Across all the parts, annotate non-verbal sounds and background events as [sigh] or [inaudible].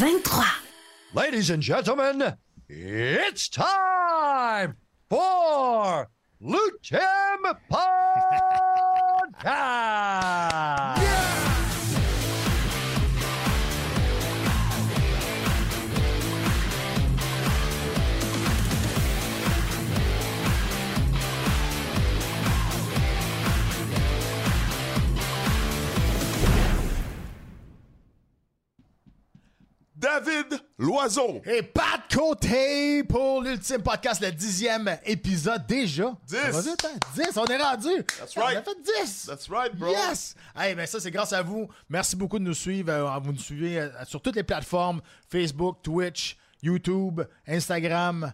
23. Ladies and gentlemen, it's time for Lutem Podcast! [laughs] David Loiseau. Et Pat Côté pour l'ultime podcast, le dixième épisode déjà? 10. Ça va vite, hein? 10, on est rendu. That's On right. a fait 10. That's right, bro. Yes! Hey, ben ça, c'est grâce à vous. Merci beaucoup de nous suivre. Euh, vous nous suivez euh, sur toutes les plateformes Facebook, Twitch, YouTube, Instagram.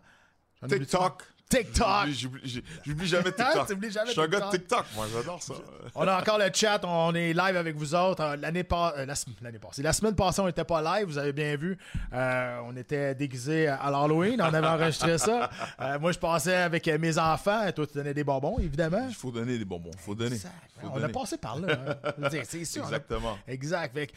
TikTok. TikTok. J'oublie- jamais Ah, [laughs] TikTok. jamais Je suis un gars de TikTok. Moi, j'adore ça. On a encore le chat, on est live avec vous autres. Euh, L'année pas- euh, la, l'année passée, la semaine passée, on n'était pas live, vous avez bien vu. Euh, on était déguisés à l'Halloween, on avait enregistré ça. [laughs] Euh, moi, je passais avec mes enfants, et toi, tu donnais des bonbons, évidemment. Il faut donner des bonbons. Il faut donner. Faut on a passé par là. hein. C'est sûr. a- [laughs] Exactement. Exact. Fait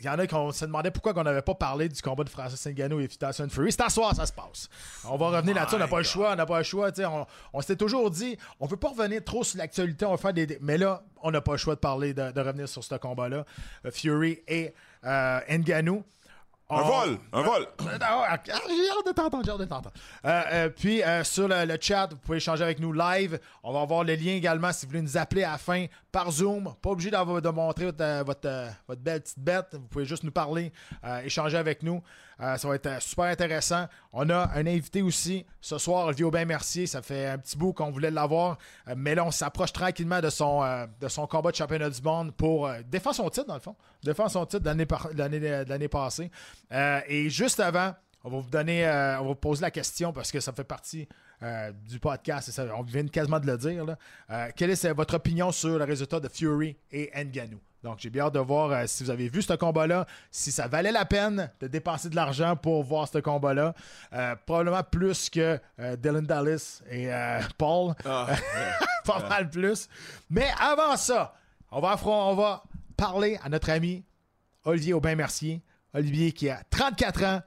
il y en a qui se demandait pourquoi on n'avait pas parlé du combat de Francis Ngannou et Tyson Fury. C'est à soir, ça se passe. On va revenir là-dessus. On n'a pas le choix. On n'a pas le choix. On, on s'était toujours dit, on veut pas revenir trop sur l'actualité. On va faire des, Mais là, on n'a pas le choix de parler, de, de revenir sur ce combat-là. Euh, Fury et euh, Ngannou. Un vol. Un vol. [coughs] ah, J'ai hâte de t'entendre, j'ai hâte de t'entendre. Euh, euh, puis euh, sur le, le chat, vous pouvez échanger avec nous live. On va avoir le lien également si vous voulez nous appeler à la fin par Zoom. Pas obligé de montrer votre, euh, euh, votre belle petite bête. Vous pouvez juste nous parler, euh, échanger avec nous. Ça va être super intéressant. On a un invité aussi ce soir, Olivier Aubin Mercier. Ça fait un petit bout qu'on voulait l'avoir. Mais là, on s'approche tranquillement de son, de son combat de championnat du monde pour défendre son titre, dans le fond. Défendre son titre de l'année passée. Et juste avant, on va vous donner, on va vous poser la question parce que ça fait partie euh, du podcast. et ça- on vient quasiment de le dire. là. Euh, quelle est votre opinion sur le résultat de Fury et Ngannou? Donc, j'ai bien hâte de voir euh, si vous avez vu ce combat-là, si ça valait la peine de dépenser de l'argent pour voir ce combat-là. Euh, probablement plus que euh, Dylan Dallas et Paul. Ah, [laughs] Pas mal plus. Mais avant ça, on va, on va parler à notre ami Olivier Aubin-Mercier. Olivier qui a 34 ans,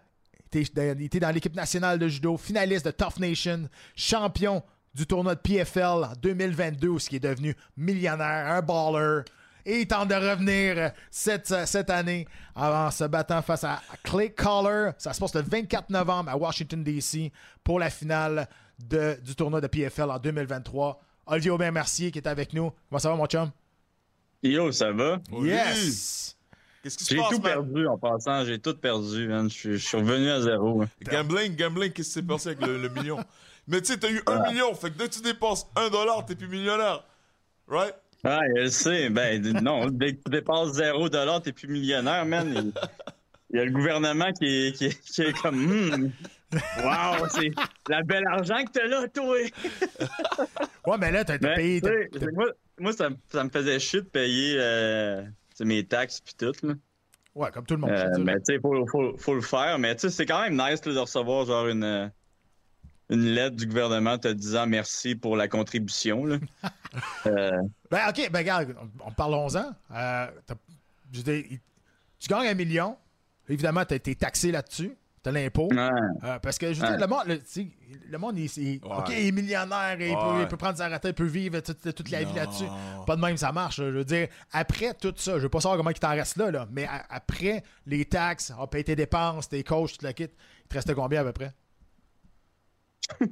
il était dans l'équipe nationale de judo, finaliste de Tough Nation, champion du tournoi de PFL en 2022, où il est devenu millionnaire, un baller. Et il tente de revenir euh, cette, cette année en se battant face à Clay Collar. Ça se passe le 24 novembre à Washington, D.C. pour la finale de- du tournoi de PFL en 2023. Olivier Aubin-Mercier qui est avec nous. Comment ça va, mon chum? Yo, ça va? Oui. Yes! Qu'est-ce qui se J'ai tout man? perdu en passant, j'ai tout perdu, man. Je suis- revenu à zéro. Gambling, gambling, qu'est-ce qui s'est passé avec le, le million? [laughs] Mais tu sais, t'as eu un million, fait que dès que tu dépenses un dollar, t'es plus millionnaire. Right? Ah, je sais. Ben, non, dès que tu dépasses zéro dollar, t'es plus millionnaire, man. Il, il y a le gouvernement qui est, qui est, qui est comme, hmm, wow, c'est la belle argent que t'as là, toi. Ouais, mais là, t'as Ben, payé. moi, moi ça, me- ça me faisait chier de payer euh, sais, mes taxes puis tout, là. Ouais, comme tout le monde. Euh, je mais tu sais, faut, faut, faut le faire. Mais tu sais, c'est quand même nice là, de recevoir genre une, euh, une lettre du gouvernement te disant merci pour la contribution. Là. [laughs] Euh, Ben, OK, ben, regarde, on, on parlons-en. Euh, tu gagnes un million. Évidemment, tu as été taxé là-dessus. Tu as l'impôt. ouais. Euh, parce que, je veux dire, le monde, le, tu sais, le monde il, il- OK, il est millionnaire, il, peut, il peut prendre sa retraite, il peut vivre toute, toute la vie là-dessus. Pas de même, ça marche. Je veux dire, après tout ça, je veux pas savoir comment il t'en reste là, là, mais a- après les taxes, on paye tes dépenses, tes coachs, tout le kit, il te reste combien à peu près? [laughs]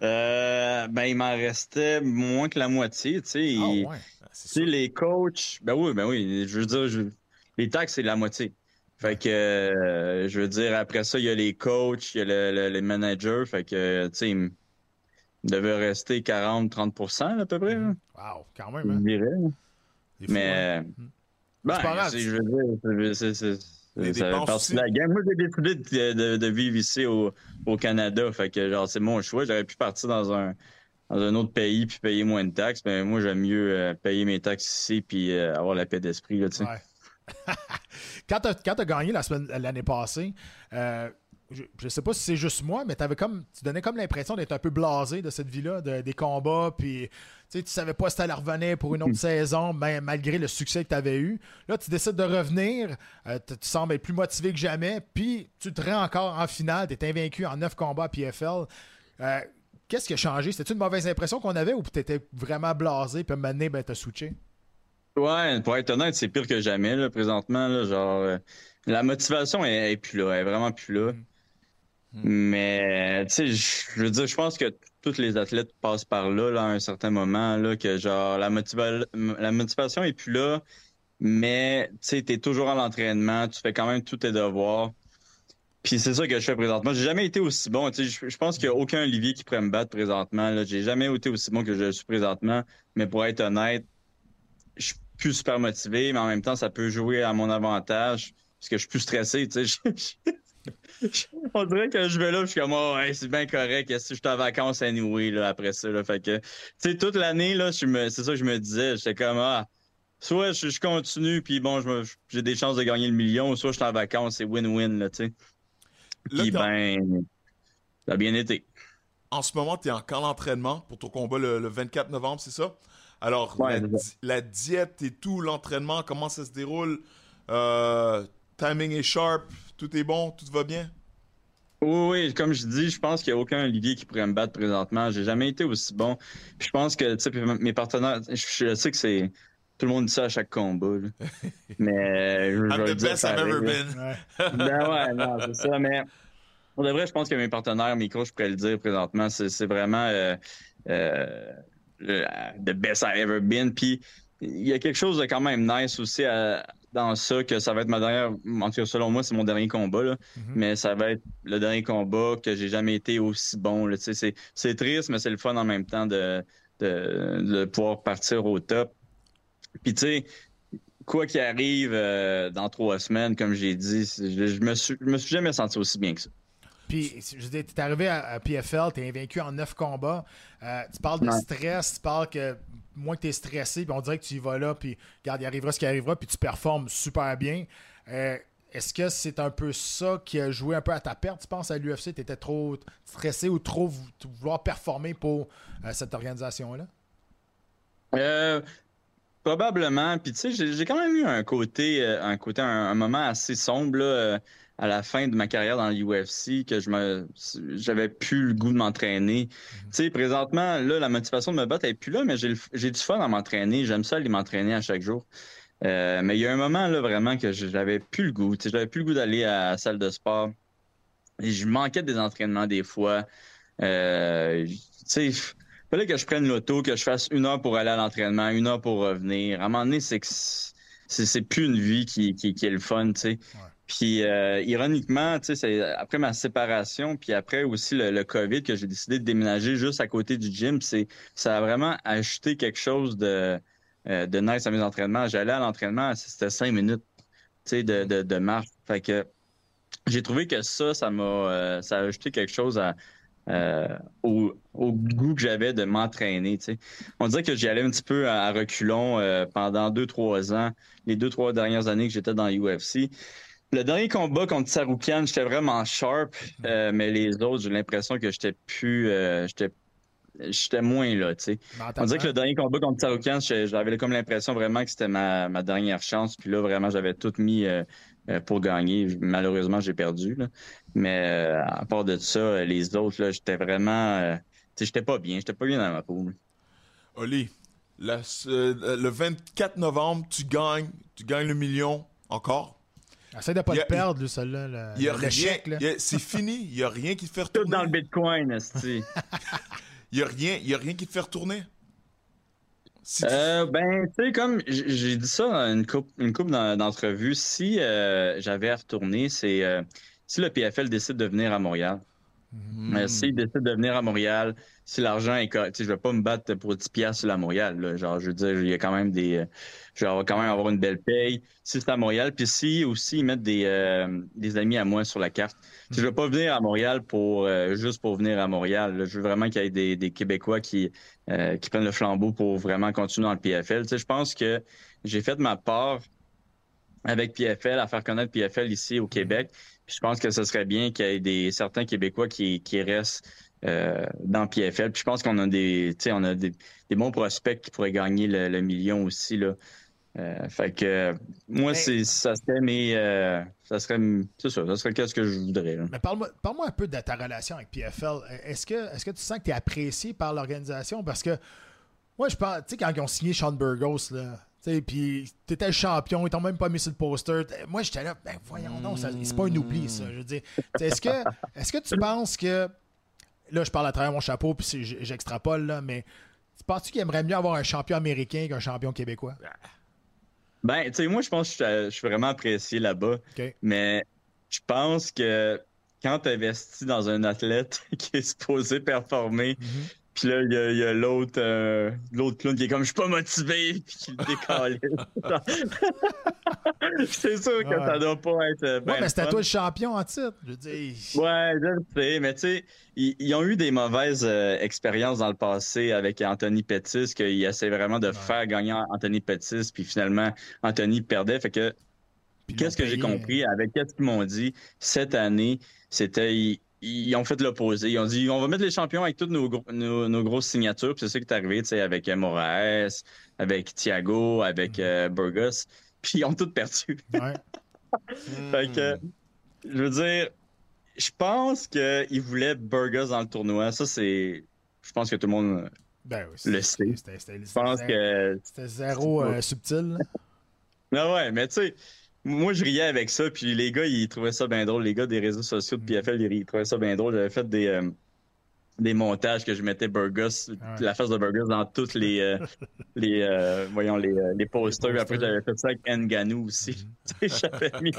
Euh, ben, il m'en restait moins que la moitié. Tu sais, Ah, Il- ouais. tu sais, les coachs, ben oui, ben oui, je veux dire, je- les taxes, c'est la moitié. Fait que, euh, je veux dire, après ça, il y a les coachs, il y a le, le- les managers. Fait que, tu sais, il devait rester 40-30 là, à peu près. là, Wow, quand je même. hein. dirais. Des fois, Mais. Ben, C'est pas grave. c'est- je veux dire, c'est- partie de la game. Moi, j'ai décidé de, de- de vivre ici au, au Canada. Fait que, genre, c'est mon choix. J'aurais pu partir dans un, dans un autre pays puis payer moins de taxes. Mais moi, j'aime mieux euh, payer mes taxes ici puis euh, avoir la paix d'esprit, là, tu sais. Ouais. Quand tu as, gagné la semaine- l'année passée, euh, je, je sais pas si c'est juste moi, mais avais comme, tu donnais comme l'impression d'être un peu blasé de cette vie-là, de- des combats, puis tu savais pas si t'allais revenir pour une autre [laughs] saison, ben, malgré le succès que tu avais eu. Là, tu décides de revenir, euh, tu sembles être plus motivé que jamais, puis tu te rends encore en finale, tu es invaincu en neuf combats à PFL. Euh, Qu'est-ce qui a changé? C'était une mauvaise impression qu'on avait ou tu étais vraiment blasé, puis maintenant, ben, tu as switché? Ouais, pour être honnête, c'est pire que jamais, là, présentement. Là, genre, euh, la motivation est, est plus là, elle est vraiment plus là. Mais, tu sais, je veux dire, je pense que tous les athlètes passent par là, là, à un certain moment, là, que genre, la, motiva- la motivation est plus là, mais, tu sais, t'es toujours à l'entraînement, tu fais quand même tous tes devoirs. Puis c'est ça que je fais présentement. J'ai jamais été aussi bon. Je, je pense qu'il n'y a aucun Olivier qui pourrait me battre présentement. J'ai jamais été aussi bon que je suis présentement. Mais pour être honnête, plus super motivé, mais en même temps, ça peut jouer à mon avantage parce que je suis plus stressé. Tu sais. [laughs] On dirait que je vais là, je suis comme, oh, ouais, c'est bien correct. Si je suis en vacances anyway, là, après ça. Là? Fait que, tu sais, toute l'année, là, je me, c'est ça que je me disais. J'étais comme, ah, soit je, je continue, puis bon, j'ai des chances de gagner le million, soit je suis en vacances, c'est win-win, là, tu sais. Puis ben, ça a bien été. En ce moment, tu es en camp d'entraînement pour ton combat le, le 24 novembre, c'est ça? Alors, Ouais, la, diète et tout, l'entraînement, comment ça se déroule? Euh, timing est sharp, tout est bon, tout va bien? Oui, oui, comme je dis, je pense qu'il n'y a aucun Olivier qui pourrait me battre présentement. J'ai jamais été aussi bon. Puis je pense que, tu sais, puis mes partenaires, je, je sais que c'est. Tout le monde dit ça à chaque combat. là. [laughs] Mais je, je I'm the dire best I've ever been. [laughs] Ben ouais, non, c'est ça. Mais pour de vrai, je pense que mes partenaires, mes coachs, je pourrais le dire présentement, c'est c'est vraiment euh, euh, le the best I've ever been. Puis il y a quelque chose de quand même nice aussi à- dans ça, que ça va être ma dernière, en tout cas selon moi, c'est mon dernier combat, là. Mhm. mais ça va être le dernier combat que j'ai jamais été aussi bon. C'est triste, mais c'est le fun en même temps de, de, de pouvoir partir au top. Puis tu sais, quoi qu'il arrive euh, dans trois semaines, comme j'ai dit, je me suis, je me suis jamais senti aussi bien que ça. Puis, je veux dire, t'es arrivé à, à PFL, t'es invaincu en neuf combats. Euh, tu parles de Ouais. stress, tu parles que moins que t'es stressé, puis on dirait que tu y vas là, puis regarde, il arrivera ce qui arrivera, puis tu performes super bien. Euh, Est-ce que c'est un peu ça qui a joué un peu à ta perte, tu penses, à l'UFC? T'étais trop stressé ou trop vou- vouloir performer pour euh, cette organisation-là? Euh, probablement. Puis tu sais, j'ai quand même eu un côté, un côté, un, un moment assez sombre là, à la fin de ma carrière dans l'UFC que je me, j'avais plus le goût de m'entraîner. Tu sais, présentement, là, la motivation de me battre est plus là, mais j'ai du fun à m'entraîner. J'aime ça aller m'entraîner à chaque jour. Euh, mais il y a un moment là vraiment que j'avais plus le goût. Tu sais, j'avais plus le goût d'aller à la salle de sport. Et je manquais des entraînements des fois. Euh, tu sais, fallait que je prenne l'auto, que je fasse une heure pour aller à l'entraînement, une heure pour revenir. À un moment donné, c'est que c'est plus une vie qui, qui, qui est le fun, tu sais. Puis euh, ironiquement, tu sais, après ma séparation, puis après aussi le, le COVID que j'ai décidé de déménager juste à côté du gym, c'est ça a vraiment ajouté quelque chose de euh, de nice à mes entraînements. J'allais à l'entraînement, c'était cinq minutes, tu sais, de, de, de marche. Fait que j'ai trouvé que ça, ça m'a euh, ça a ajouté quelque chose à euh, au, au goût que j'avais de m'entraîner. tu sais. On dirait que j'y allais un petit peu à, à reculons euh, pendant deux, trois ans, les deux, trois dernières années que j'étais dans l'UFC. Le dernier combat contre Saroukian, j'étais vraiment sharp, euh, mais les autres, j'ai l'impression que j'étais plus. euh, j'étais J'étais moins là, tu sais. On dirait que le dernier combat contre Saroukian, j'avais comme l'impression vraiment que c'était ma, ma dernière chance. Puis là, vraiment, j'avais tout mis euh, pour gagner. Malheureusement, j'ai perdu. Là. Mais euh, à part de ça, les autres, là, j'étais vraiment. euh, tu sais, j'étais pas bien. J'étais pas bien dans ma peau. Oli, euh, le 24 novembre, tu gagnes, tu gagnes le million encore? Essaye de pas le perdre, lui, celle-là. le- Il y a rien, c'est fini. Il y a rien qui te fait Tout retourner. dans le Bitcoin. [laughs] Il y a rien, il y a rien qui te fait retourner. Si tu- Euh, ben, tu sais, comme j'ai dit ça dans une coupe, une couple d'en- d'entrevues, si euh, j'avais à retourner, c'est euh, si le PFL décide de venir à Montréal. Mais s'ils décident de venir à Montréal, si l'argent est correct, je vais pas me battre pour 10 piastres sur la Montréal. là. Genre, je veux dire, il y a quand même des. euh, Je vais quand même avoir une belle paye si c'est à Montréal. Puis si aussi ils mettent des, euh, des amis à moi sur la carte. Sais, Je vais pas venir à Montréal pour euh, juste pour venir à Montréal. là. Je veux vraiment qu'il y ait des, des Québécois qui, euh, qui prennent le flambeau pour vraiment continuer dans le PFL. Je pense que j'ai fait ma part avec PFL, à faire connaître PFL ici au Québec. Puis je pense que ce serait bien qu'il y ait des certains Québécois qui, qui restent euh, dans PFL. Puis je pense qu'on a des, on a des, des bons prospects qui pourraient gagner le, le million aussi là. Euh, fait que euh, moi, c'est ça serait mes, euh, ça serait, c'est ça, ça serait qu'est-ce que je voudrais. là. Mais parle-moi parle un peu de ta relation avec PFL. Est-ce que, est que tu sens que tu es apprécié par l'organisation? Parce que, moi, je pense, tu sais, quand ils ont signé Sean Burgos, là, puis t'étais le champion, ils t'ont même pas mis sur le poster. Moi, j'étais là, ben voyons donc, ça- c'est pas un oubli, ça. Je veux dire, est-ce que, est-ce que tu penses que, là, je parle à travers mon chapeau, puis j'extrapole, là, mais tu penses-tu qu'il aimerait mieux avoir un champion américain qu'un champion québécois? Ben, tu sais, moi, je pense que je suis- vraiment apprécié là-bas. Mais je pense que quand tu investis dans un athlète [laughs] qui est supposé performer, puis là, il y a, l'autre euh, l'autre clown qui est comme je suis pas motivé, puis qui le décale. [laughs] c'est sûr que Ouais. ça doit pas être. euh, ben ouais, mais c'était toi le champion en titre. Je veux dire, Ouais, je le sais, mais tu sais, ils, ils ont eu des mauvaises euh, expériences dans le passé avec Anthony Pettis, qu'ils essaient vraiment de faire gagner Anthony Pettis, puis finalement, Anthony perdait. Fait que Qu'est-ce que j'ai payé. compris avec qu'est-ce qu'ils m'ont dit cette année, c'était ils, ont fait l'opposé. Ils ont dit on va mettre les champions avec toutes nos, gros- nos, nos grosses signatures. Puis c'est ça qui est arrivé, tu sais, avec euh, Moraes, avec Thiago, avec euh, Burgos. [laughs] Puis ils ont tous perdu. Ouais. [laughs] fait que je veux dire, je pense qu'ils voulaient Burgos dans le tournoi. Ça c'est, je pense que tout le monde Ben oui, le sait. C'était c'était- Je pense c'était- que c'était zéro euh, subtil. là. [laughs] Ah ouais, mais tu sais, moi je riais avec ça, puis les gars ils trouvaient ça bien drôle. Les gars des réseaux sociaux de PFL ils, trouvaient ça bien drôle. J'avais fait des euh, des montages que je mettais Burgos, la face de Burgos dans toutes les euh, [laughs] les euh, voyons les, les posters. Les Après j'avais fait ça avec Nganou aussi. [laughs] Sais, j'avais mis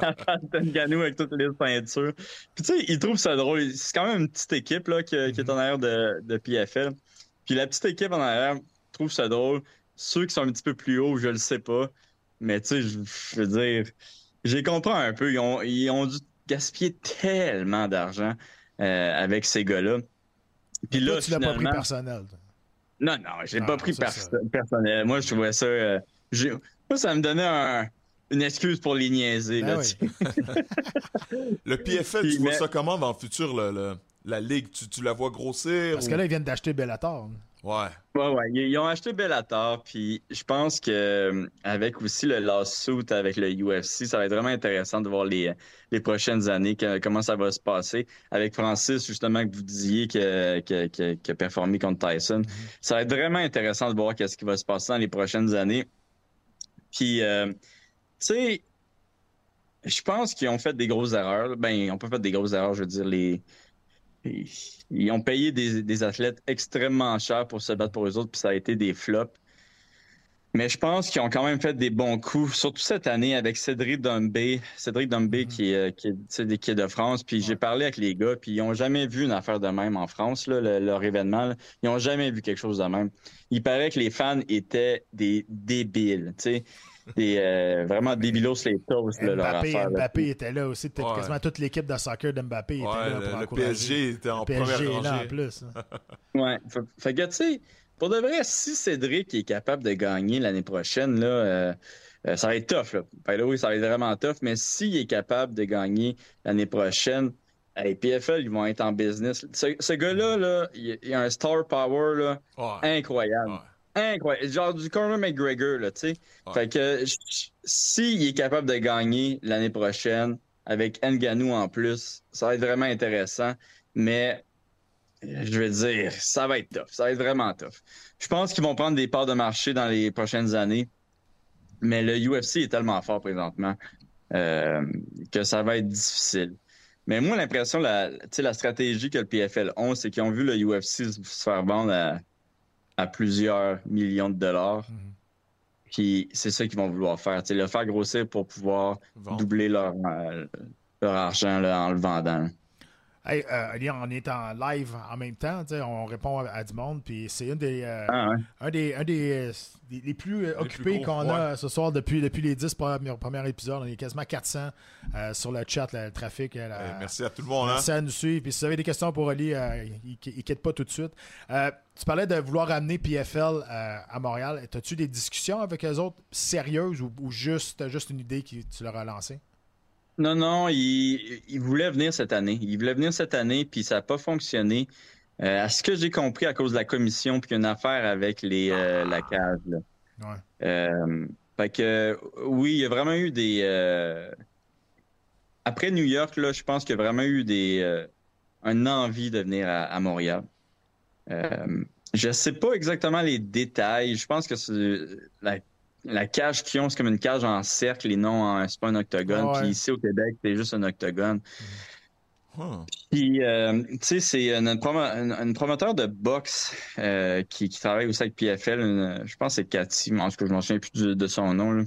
la face d'Nganou avec toutes les ceintures. Puis tu sais, ils trouvent ça drôle. C'est quand même une petite équipe là qui, qui est en arrière de, de PFL. Puis la petite équipe en arrière trouve ça drôle. Ceux qui sont un petit peu plus hauts, je le sais pas. Mais tu sais, je, veux dire, j'ai compris un peu. Ils ont, ils ont dû gaspiller tellement d'argent euh, avec ces gars-là. Puis là, Toi, tu l'as pas pris personnel. toi. non, non, j'ai pas pris ça. personnel. Moi, je trouvais ça. euh, j'ai- moi, ça me donnait un- une excuse pour les niaiser. Ben là, oui. tu sais. [laughs] Le PFL, Puis, tu vois mais- ça comment dans le futur, le- le- la ligue? Tu, tu la vois grossir? Parce ou- que là, ils viennent d'acheter Bellator. Ouais. Ouais, ouais. Ils, ont acheté Bellator, puis je pense que euh, avec aussi le lawsuit avec le UFC, ça va être vraiment intéressant de voir les, les prochaines années, que- comment ça va se passer. Avec Francis, justement, que vous disiez que, que, que, qui a performé contre Tyson. Ça va être vraiment intéressant de voir qu'est-ce qui va se passer dans les prochaines années. Puis, euh, tu sais, je pense qu'ils ont fait des grosses erreurs. Ben, ils n'ont pas fait des grosses erreurs, je veux dire, les. Ils ils ont payé des, des athlètes extrêmement chers pour se battre pour eux autres, puis ça a été des flops. Mais je pense qu'ils ont quand même fait des bons coups, surtout cette année avec Cédric Dombé. Cédric Dombé qui, est, qui, est, qui de France. Puis j'ai parlé avec les gars, puis ils ont jamais vu une affaire de même en France, là, le- leur événement. là. Ils ont jamais vu quelque chose de même. Il paraît que les fans étaient des débiles, sais. Des, euh, vraiment débilos les toasts, là, leur Mbappé, affaire. là. Mbappé était là aussi. Peut-être Ouais. quasiment toute l'équipe de soccer d'Mbappé était Ouais, là le, pour le encourager. PSG était en Le PSG première est là en rangée. plus. hein. [laughs] Ouais. Fait, fait que, tu sais, pour de vrai, si Cédric est capable de gagner l'année prochaine, là, euh, euh, ça va être tough. Là. By the way, ça va être vraiment tough. Mais s'il est capable de gagner l'année prochaine, hey, PFL, ils vont être en business. Ce, ce gars-là, là, il, il a un star power là, Ouais. incroyable. Ouais. Incroyable. Genre du Conor McGregor, là, tu sais. Ouais. Fait que s'il est capable de gagner l'année prochaine avec Nganou en plus, ça va être vraiment intéressant. Mais je veux dire, ça va être tough. Ça va être vraiment tough. Je pense qu'ils vont prendre des parts de marché dans les prochaines années. Mais le UFC est tellement fort présentement euh, que ça va être difficile. Mais moi, l'impression, la, la stratégie que le PFL ont, c'est qu'ils ont vu le UFC se se faire vendre à, à plusieurs millions de dollars. Mhm. Puis c'est ça qu'ils vont vouloir faire. tu sais, le faire grossir pour pouvoir doubler leur, euh, leur argent là, en le vendant. Hey, euh, on est en live en même temps, on répond à, à du monde, puis c'est une des, euh, Ah, ouais. un des, un des, euh, des- les plus occupés qu'on a ce soir depuis, depuis les 10 premiers, premiers épisodes. On est quasiment 400 euh, sur le chat, le, le trafic. Eh, merci à tout le monde. Hein? Merci à nous suivre. Puis si vous avez des questions pour Oli, euh, il ne quitte pas tout de suite. Euh, tu parlais de vouloir amener PFL euh, à Montréal. As-tu des discussions avec eux autres sérieuses ou, ou juste, juste une idée que tu leur as lancée? Non, non, il, il voulait venir cette année. Il voulait venir cette année, puis ça n'a pas fonctionné. Euh, à ce que j'ai compris à cause de la commission, puis une affaire avec les, euh, la cage. Là. Ouais. Euh, fait que oui, il y a vraiment eu des. Après New York, là, je pense qu'il y a vraiment eu des une envie de venir à, à Montréal. Je sais pas exactement les détails. Je pense que c'est la, la cage qu'ils ont, c'est comme une cage en cercle et non en c'est pas un octogone. Ouais. Puis ici au Québec, c'est juste un octogone. Hum. Puis, euh, tu sais, c'est une, une promo- une- une promoteur de boxe euh, qui, qui travaille aussi avec PFL. une- je pense que c'est Cathy, en tout cas, je m'en souviens plus de son nom, là,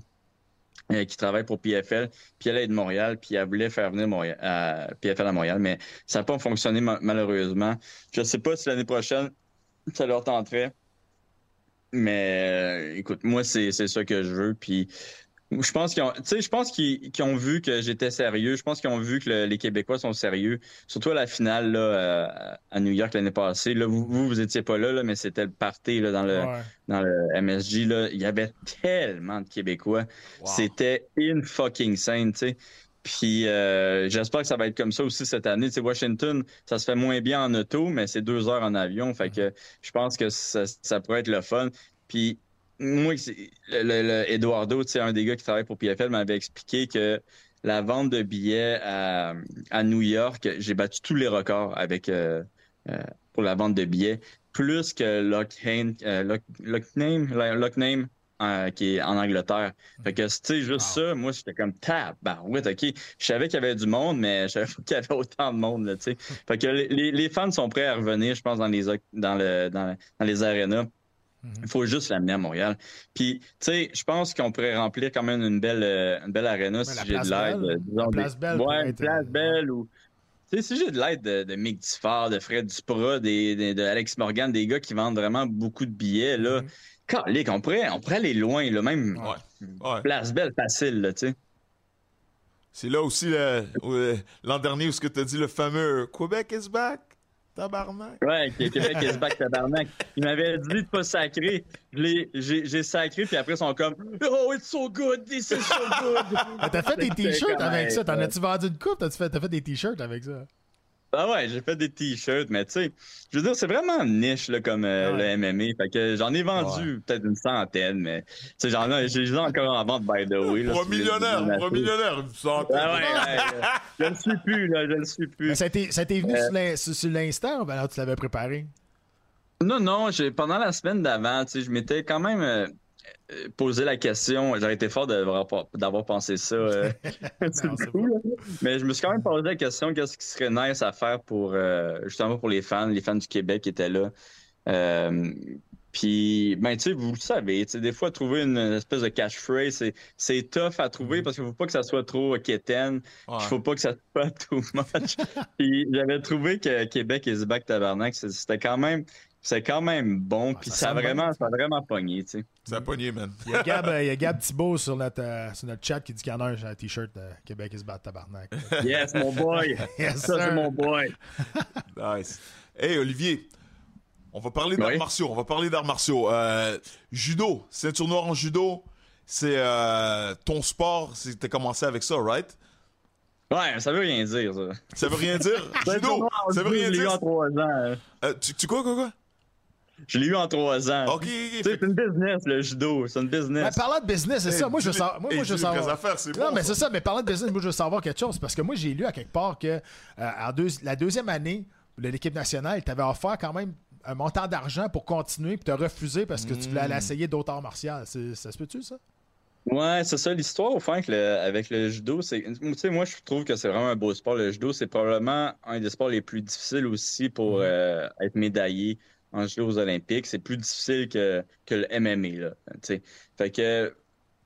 euh, qui travaille pour PFL. Puis elle est de Montréal, puis elle voulait faire venir Montréal, à PFL à Montréal, mais ça n'a pas fonctionné ma- malheureusement. Je sais pas si l'année prochaine, ça leur tenterait. Mais euh, écoute, moi, c'est ça que je veux. Puis je pense qu'ils ont, je pense qu'ils ont vu que j'étais sérieux. Je pense qu'ils ont vu que le- les Québécois sont sérieux. Surtout à la finale là, euh, à New York l'année passée. Là, vous, vous, vous étiez pas là, là mais c'était le party là, dans le Ouais. dans le MSG. Là. Il y avait tellement de Québécois. Wow. C'était in fucking scène, tu sais. Puis euh, j'espère que ça va être comme ça aussi cette année. Tu Washington, ça se fait moins bien en auto, mais c'est deux heures en avion. Fait que je pense que ça, pourrait être le fun. Puis moi, Eduardo, tu un des gars qui travaille pour PFL, m'avait expliqué que la vente de billets à, New York, j'ai battu tous les records avec euh, euh, pour la vente de billets, plus que Lock- Lockname, Lockname euh, qui est en Angleterre. Fait que, tu sais, juste ça, moi, j'étais comme, tab, bah ouais, ok? Je savais qu'il y avait du monde, mais je savais pas [laughs] qu'il y avait autant de monde, là, tu sais. Fait que les, les fans sont prêts à revenir, je pense, dans les, dans le, dans, dans les arénas. Il faut juste l'amener à Montréal. Puis, tu sais, je pense qu'on pourrait remplir quand même une belle, euh, une belle aréna si j'ai de l'aide. Euh, des- Place Belle Ouais, une être, place euh, belle ou. Tu sais, si j'ai de l'aide de, de Mick Diffard, de Fred Duprat, des, des- de Alex Morgan, des gars qui vendent vraiment beaucoup de billets, là. Mhm. Calique, on pourrait, on pourrait aller loin, là, même Ouais. Ouais. place belle facile, là, tu sais. C'est là aussi euh, l'an dernier où ce que tu as dit le fameux Québec is back. Tabarnak. Ouais, Québec is back [laughs] tabarnak. Il m'avait dit de pas sacrer. J'ai sacré, puis après, ils sont comme Oh, it's so good, this is so good. Ah, T'as fait des t-shirts avec ça. T'en as-tu vendu une coupe? T'as fait, t'as fait des t-shirts avec ça? Ah ouais, j'ai fait des t-shirts, mais tu sais, je veux dire, c'est vraiment niche là, comme euh, Ouais. le MMA. Fait que j'en ai vendu peut-être une centaine, mais tu sais, j'en ai, j'ai encore en vente, by the way. là, millionnaire, un millionnaire, une centaine. Ah ouais, je ne suis plus, là, je ne suis plus. Mais ça été venu Euh, sur l'in- sur, sur l'instant ou ben alors tu l'avais préparé? Non, non, j'ai, pendant la semaine d'avant, tu sais, je m'étais quand même euh, posé la question. J'aurais été fort d'avoir, pensé ça. euh, [laughs] Non. Mais je me suis quand même posé la question qu'est-ce qui serait nice à faire pour euh, justement pour les fans, les fans du Québec qui étaient là. Euh, puis, ben, tu sais, vous le savez, des fois, trouver une espèce de catchphrase, c'est, c'est tough à trouver parce qu'il faut pas que ça soit trop quétaine. Il faut pas que ça soit [laughs] too much. [laughs] puis j'avais trouvé que Québec is back tabarnak, c'était quand même, c'est quand même bon. puis ça ça, a vraiment, ça a vraiment pogné, tu sais. Ça a pogné, man. Il y a Gab, euh, il y a Gab Thibault sur notre, euh, sur notre chat qui dit qu'il y en a un un t-shirt de Québec is bad tabarnak. [laughs] Yes, mon boy. [laughs] Yes, ça, c'est mon boy. [laughs] Nice. Hey, Olivier, on va parler d'arts Oui. martiaux. On va parler d'arts martiaux. Euh, judo, ceinture noire en judo, c'est euh, ton sport. T'as commencé avec ça, right? Ouais, ça veut rien dire, ça. Ça veut rien dire? Judo, ça veut rien dire? ans. Euh, tu, tu quoi, quoi, quoi? Je l'ai eu en trois ans. Ok, c'est une business, le judo. C'est une Mais business. parlant de business, c'est Hey, ça. Moi, je veux savoir. Moi, hey, moi, je veux savoir. affaires, c'est Non, bon, mais c'est ça. Mais parlant de business, moi, je veux savoir quelque chose. Parce que moi, j'ai lu à quelque part que euh, en deux- la deuxième année de l'équipe nationale, t'avais offert quand même un montant d'argent pour continuer, puis t'as refusé parce que tu voulais Hmm. aller essayer d'autres arts martiaux. Ça se peut-tu, ça? Ouais, c'est ça l'histoire au fond le- avec le judo, c'est tu sais moi je trouve que c'est vraiment un beau sport le judo, c'est probablement un des sports les plus difficiles aussi pour Mhm. euh, être médaillé en judo aux olympiques, c'est plus difficile que que le MMA là, tu sais. Fait que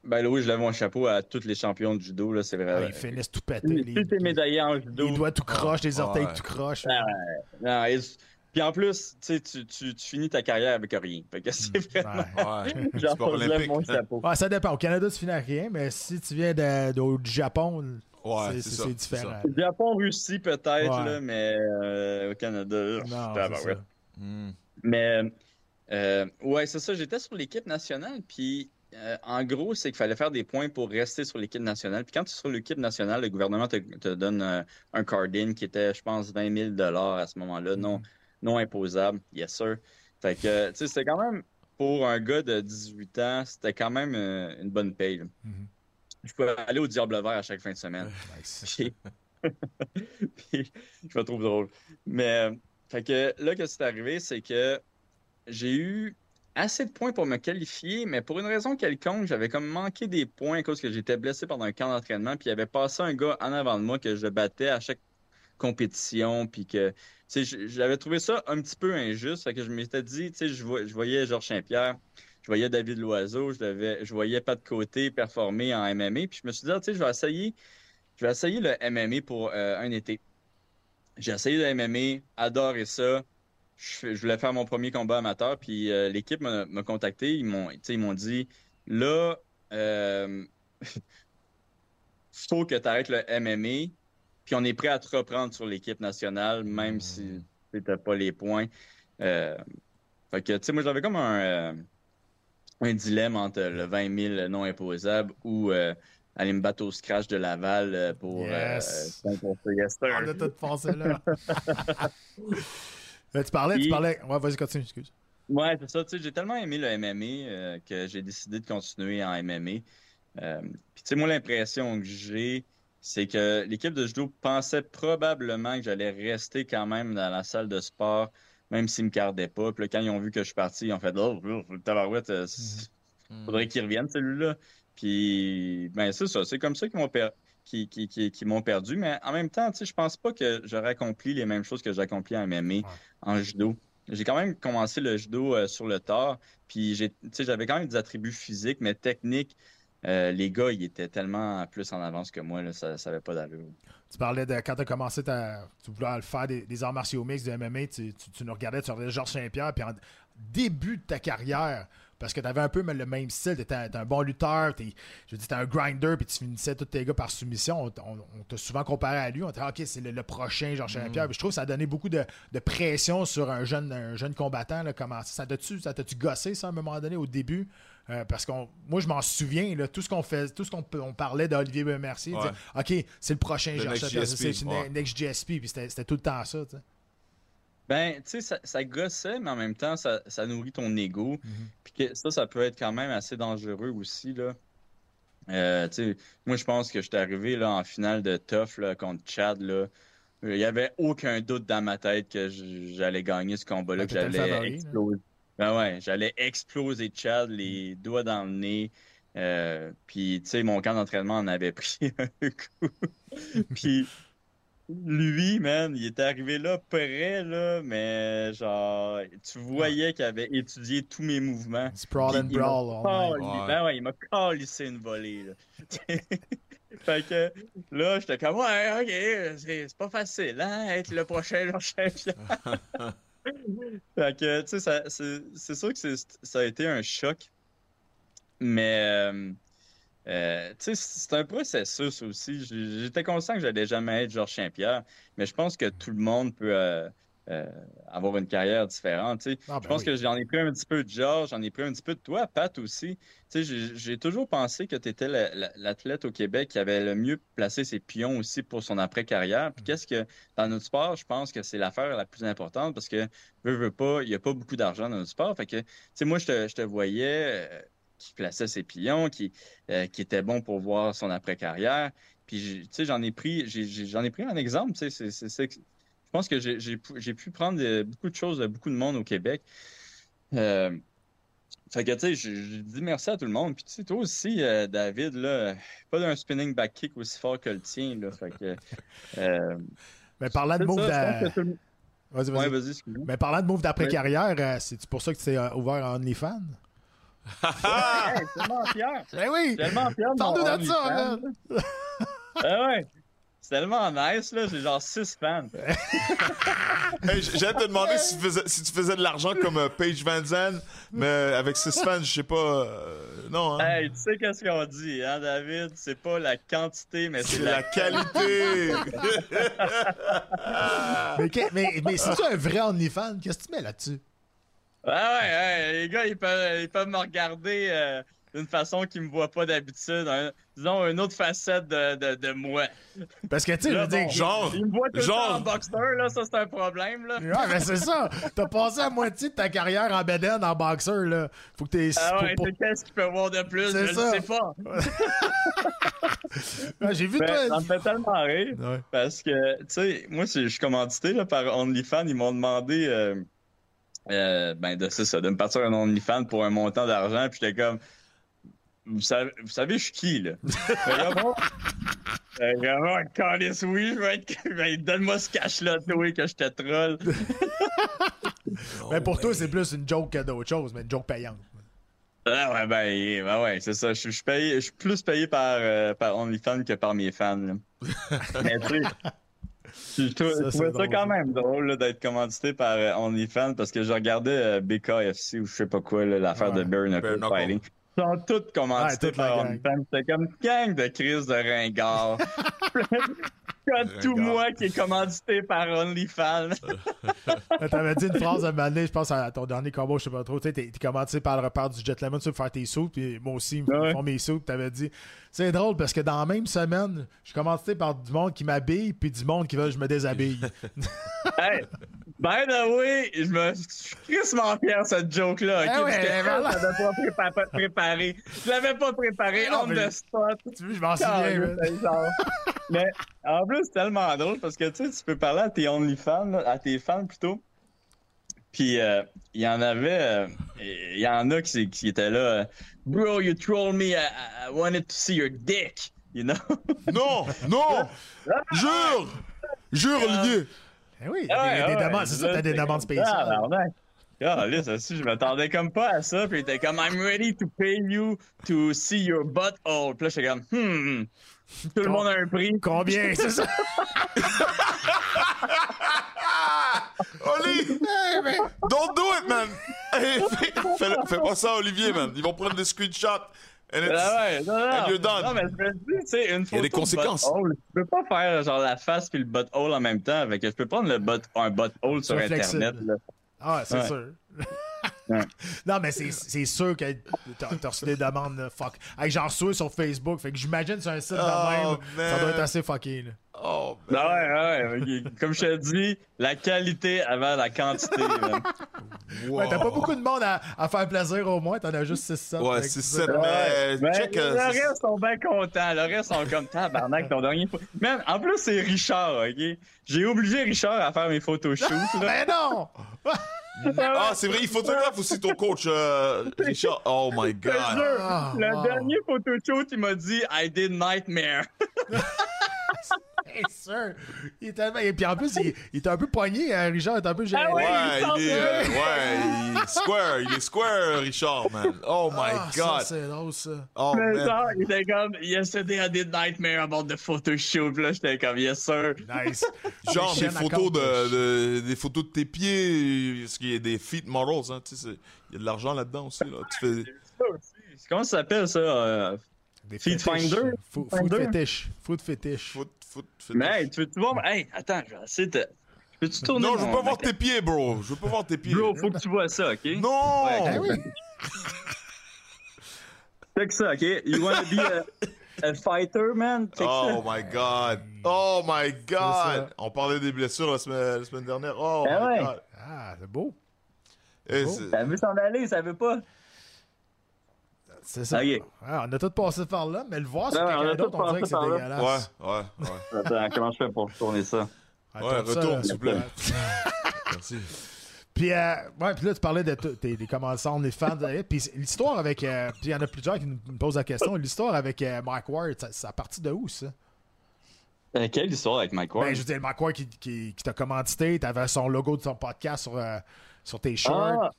Ben là, oui, je lève mon chapeau à tous les champions de judo, là, c'est vrai. Ah, ils finissent tout pété. Tous Les, médaillés en judo. les doigts tout croche, les orteils Ouais. tout croche. Ah, Non, et- Puis en plus, tu, sais, tu, tu, tu finis ta carrière avec rien. Fait que c'est vraiment. Ouais. Ouais. [laughs] Genre, je lève olympique. mon chapeau. Ouais, ça dépend. Au Canada, tu finis à rien, mais si tu viens de- de- du Japon, Ouais, c'est- c'est c'est ça, c'est c'est différent. Japon, Russie peut-être, Ouais. là, mais euh, au Canada. Non. Mais euh, ouais, c'est ça. J'étais sur l'équipe nationale, puis euh, en gros, c'est qu'il fallait faire des points pour rester sur l'équipe nationale. Puis quand tu es sur l'équipe nationale, le gouvernement te, te donne euh, un card-in qui était, je pense, 20 000 à ce moment-là, non, non imposable. Yes, sir. Fait que, tu sais, c'était quand même, pour un gars de 18 ans, c'était quand même euh, une bonne paye. Mhm. Je pouvais aller au Diable Vert à chaque fin de semaine. [laughs] Nice. Puis, [laughs] puis, je me trouve drôle. Mais, fait que là, que c'est arrivé, c'est que j'ai eu assez de points pour me qualifier, mais pour une raison quelconque, j'avais comme manqué des points à cause que j'étais blessé pendant un camp d'entraînement, puis il y avait passé un gars en avant de moi que je battais à chaque compétition, puis que, j'avais trouvé ça un petit peu injuste, fait que je m'étais dit, tu sais, je, je voyais Georges Saint-Pierre, je voyais David Loiseau, je, je voyais pas de côté performer en MMA, puis je me suis dit, ah, tu sais, je vais essayer je vais essayer le MMA pour euh, un été. J'ai essayé le MMA, adoré ça. Je, voulais faire mon premier combat amateur, puis euh, l'équipe m'a contacté. Ils m'ont ils m'ont dit là, euh, [laughs] faut que tu arrêtes le MMA, puis on est prêt à te reprendre sur l'équipe nationale, même si tu n'as pas les points. Euh, fait que, tu sais, moi, j'avais comme un, euh, un dilemme entre le 20 000 non imposable ou euh, aller me battre au scratch de Laval euh, pour Yes. euh, pour yes, sir. On a tout pensé là. Là, [laughs] tu parlais, tu parlais. Ouais, vas-y, continue, excuse. Ouais, c'est ça. Tu sais, j'ai tellement aimé le MMA euh, que j'ai décidé de continuer en MMA. Euh, Puis, tu sais, moi, l'impression que j'ai, c'est que l'équipe de judo pensait probablement que j'allais rester quand même dans la salle de sport, même s'ils me gardaient pas. Puis là, quand ils ont vu que je suis parti, ils ont fait Oh, oh, le tabarouette, euh, c- faudrait qu'il revienne, celui-là. Puis, ben, c'est ça. C'est comme ça qu'ils m'ont per- qui, qui, qui, qui m'ont perdu. Mais en même temps, je pense pas que j'aurais accompli les mêmes choses que j'ai accompli en MMA, en judo. J'ai quand même commencé le judo euh, sur le tard, puis j'avais quand même des attributs physiques, mais techniques. euh, les gars, ils étaient tellement plus en avance que moi, là, ça n'avait pas d'allure. Tu parlais de quand tu as commencé, ta, tu voulais faire des, des arts martiaux mix de MMA, tu, tu- tu nous regardais, tu regardais Georges Saint-Pierre, puis en début de ta carrière, parce que tu avais un peu le même style, tu étais, un bon lutteur, t'es- je t'es un grinder, puis tu finissais tous tes gars par soumission. On, on- on t'a souvent comparé à lui, on t'a dit, OK, c'est le, le prochain Georges Saint-Pierre. Puis Je trouve que ça a donné beaucoup de, de pression sur un jeune, un jeune combattant. Là, comment, ça t'a-tu gossé, ça, à un moment donné, au début? Euh, parce qu'on moi je m'en souviens là, tout ce qu'on fait tout ce qu'on on parlait d'Olivier Mercier Ouais. ok c'est le prochain Saint-Pierre, GSP, c'est next GSP puis c'était tout le temps ça. Ben, tu sais, ça, ça gossait, mais en même temps, ça, ça nourrit ton ego. Puis que ça, ça peut être quand même assez dangereux aussi, là. Euh, moi, je pense que j'étais arrivé là, en finale de Tough là, contre Chad, là. Il n'y avait aucun doute dans ma tête que j'allais gagner ce combat-là, que j'allais exploser. Ben ouais, j'allais exploser Chad, les doigts dans le nez. Euh, puis, tu sais, mon camp d'entraînement en avait [laughs] pris un coup. puis, lui, man, il était arrivé là près, là, mais genre, tu voyais qu'il avait étudié tous mes mouvements. Sprawl and brawl. Ben ouais, il m'a calissé une volée, là. [laughs] fait que là, j'étais comme, ouais, ok, c'est pas facile, hein, être le prochain Georges Saint-Pierre. [laughs] fait que, tu sais, c'est sûr que ça a été un choc, mais, euh, euh, c'est un processus aussi. J'étais conscient que j'allais jamais être Georges Saint-Pierre, mais je pense que tout le monde peut euh, euh, avoir une carrière différente. Ah, ben Je pense oui. que j'en ai pris un petit peu de Georges, j'en ai pris un petit peu de toi, Pat aussi. J'ai- toujours pensé que tu étais l'athlète au Québec qui avait le mieux placé ses pions aussi pour son après-carrière. Mm. Puis qu'est-ce que, dans notre sport, je pense que c'est l'affaire la plus importante parce que, veux, veux pas, il n'y a pas beaucoup d'argent dans notre sport. Fait que, tu sais, moi, je te, je te voyais qui plaçait ses pions, qui, euh, qui était bon pour voir son après-carrière. Puis, tu sais, j'en ai pris, j'en ai pris un exemple, tu sais, c'est- je pense que j'ai- pu prendre de- beaucoup de choses de beaucoup de monde au Québec. Euh, fait que, tu sais, je, je dis merci à tout le monde. Puis, tu sais, toi aussi, euh, David, là, pas d'un spinning back kick aussi fort que le tien, là. Fait que. [laughs] euh, Mais parlant de move d'après-carrière, c'est pour ça que tu t'es ouvert à OnlyFans? Hey, tellement fier. [laughs] Ben oui! Tellement fier Parle-nous de ça, man. Ah ouais. C'est tellement nice, là. J'ai genre 6 fans. [laughs] Hey, J'allais te demander si tu faisais, si tu faisais de l'argent comme euh, Paige Van Zandt, mais avec 6 fans, je sais pas. euh, non, hein? Hey, tu sais qu'est-ce qu'on dit, hein, David? C'est pas la quantité, mais c'est C'est la... la qualité! [laughs] Mais, que- mais, mais si tu un vrai OnlyFans, qu'est-ce que tu mets là-dessus? Ouais, ouais, les gars, ils peuvent, ils peuvent me regarder euh, d'une façon qu'ils me voient pas d'habitude. disons, une autre facette de, de, de moi. Parce que, tu sais, je veux dire. Genre, Ils me voient tout le genre- temps en boxeur, là, ça c'est un problème, là. Ouais, mais c'est ça. T'as passé la moitié de ta carrière en bedaine, en boxeur, là. Faut que t'es. Ah ouais, pour- qu'est-ce qu'il peut voir de plus? Je ça. le sais pas. [laughs] Ouais, J'ai vu Ben, ça toi. me fait tellement rire. Ouais. Parce que, tu sais, moi, je suis commandité là, par OnlyFans. Ils m'ont demandé euh, euh, ben, de, ça, de me partir un OnlyFans pour un montant d'argent. Puis j'étais comme, vous savez, vous savez, je suis qui, là? [laughs] Ben, ben, vraiment, câlisse, oui, je vais être. Ben, donne-moi ce cash-là, toi, que je te troll. Mais [laughs] pour toi, c'est plus une joke que d'autres choses, mais une joke payante. Ah ouais, ben, ben ouais, c'est ça. Je, je suis payé, je suis plus payé par, euh, par OnlyFans que par mes fans. là. [laughs] Mais tu sais, je, Ça, trouvais ça drôle, quand même drôle d'être commandité par euh, OnlyFans parce que je regardais euh, BKFC ou je sais pas quoi, l'affaire Ouais. de Bare Knuckle Bare Knuckle. Fighting. Ils sont toutes commandités Ouais, par. OnlyFans. C'était comme une gang de crise de ringard. [laughs] Comme tout Ringard. moi qui est commandité par OnlyFans. [laughs] T'avais dit une phrase à un moment donné, je pense à ton dernier combat, je sais pas trop. T'es commencé par le repère du Gentleman, tu veux faire tes sous, puis moi aussi, ils me Ouais. font mes sous. puis T'avais dit, c'est drôle parce que dans la même semaine, je commencé par du monde qui m'habille, puis du monde qui veut que je me déshabille. [laughs] Hey, by the way, je me suis crissement fier de cette joke-là. ok? Eh ouais, que voilà. je l'avais pas prépa- pas préparé. Je l'avais pas préparé Non, on mais- the spot. tu vois, je m'en souviens. [laughs] Mais en plus, c'est tellement drôle parce que tu sais, tu peux parler à tes OnlyFans, à tes fans plutôt. Puis euh, il y en avait, euh, il y en a qui, qui étaient là. euh, Bro, you trolled me. I, I wanted to see your dick. You know? [laughs] Non! Non! Jure! Jure, Olivier! Eh oui, il y a des, des Ouais, demandes, ouais, c'est ça, t'as des demandes spéciales. Ah, Ah, là, ça aussi, je m'attendais comme pas à ça. Puis il était comme, I'm ready to pay you to see your butthole. Puis là, j'étais comme, hmm. Tout le monde a un prix. Combien, c'est ça? [laughs] Oli! Don't do it, man! [laughs] Hey, fais, fais- fais pas ça, Olivier, man. Ils vont prendre des screenshots. And it's- Ah ouais, non, non, And you're done. non, mais je me dis, tu sais, une photo des de conséquences. je peux pas faire genre la face puis le butthole en même temps. Fait que je peux prendre le butt, un butthole sur. Internet. Là. Ah, c'est Ouais. sûr. [laughs] Ouais. Non, mais c'est c'est sûr que t'as reçu des demandes, là, fuck. Hey, J'en reçois sur Facebook, fait que j'imagine sur un site de Oh, même, ça doit être assez fucké. Là. Oh, ouais, ouais. Comme je te dis, la qualité avant la quantité. man. [laughs] Ouais, T'as pas beaucoup de monde à, à faire plaisir au moins, t'en as juste 6-7. Ouais, fait que c'est c'est ça. ça. Mais Mais check. euh, le reste sont bien contents. Le reste sont comme tabarnak, ton dernier. Man, en plus, c'est Richard, ok? J'ai obligé Richard à faire mes photoshoots, là. Mais non! [laughs] Ah, c'est vrai, il photographe aussi ton coach, euh, [laughs] Richard. Oh my Je te god. jure, Ah, le wow. dernier photoshoot, il m'a dit I did nightmare. [laughs] C'est [laughs] sûr! Il est tellement... Et puis en plus, il, il est un peu poigné, hein, Richard est un peu gêné. Ah ouais? Ouais, il il est, euh, ouais, il est square, il est square, Richard, man. Oh my Ah, ça, god. c'est drôle, ça. Oh Mais man. genre, il était comme Yesterday I did nightmare about the photoshoot. Puis Là, j'étais comme Yes, sir. Nice. [laughs] Genre des photos de, de- des photos de tes pieds, parce qu'il y a des feet models, hein, tu sais, il y a de l'argent là-dedans aussi, là. Tu fais... Ça. Comment ça s'appelle ça? euh? Des Feed fétiches. Finder? Food, food fetish. Food fetish. Foot, foot, Mais hey, tu veux-tu voir? Hey, attends, je vais essayer de. Peux-tu tourner? Non, je veux pas voir tes pieds, bro. Je veux pas voir tes pieds. Bro, faut que tu vois ça, ok? Non! Ouais, Ah oui. [laughs] Check ça, ok? You wanna be a, a fighter, man? Check Oh ça. my god. Oh my god. On parlait des blessures la semaine, la semaine dernière. Oh Ah my ouais. god. Ah, c'est beau. Eh, Ça veut s'en aller, ça veut pas. C'est ça. Ah, on a tout passé par là, mais le voir sur Ouais, on a quelqu'un d'autre, on dirait que c'est par là. dégueulasse. Ouais, ouais, ouais. [laughs] Attends, comment je fais pour tourner ça? Attends, Ouais, retourne, là. s'il vous plaît. [laughs] Merci. Puis, euh, ouais, puis là, tu parlais de tes, des commentaires, les fans. euh, Puis l'histoire avec. euh, puis il y en a plusieurs qui nous nous posent la question. L'histoire avec euh, Mike Ward, ça, ça a parti de où, ça? Euh, quelle histoire avec Mike Ward? Ben, je veux dire, Mike Ward qui, qui, qui t'a commandité, t'avais son logo de son podcast sur, euh, sur tes shorts. Ah,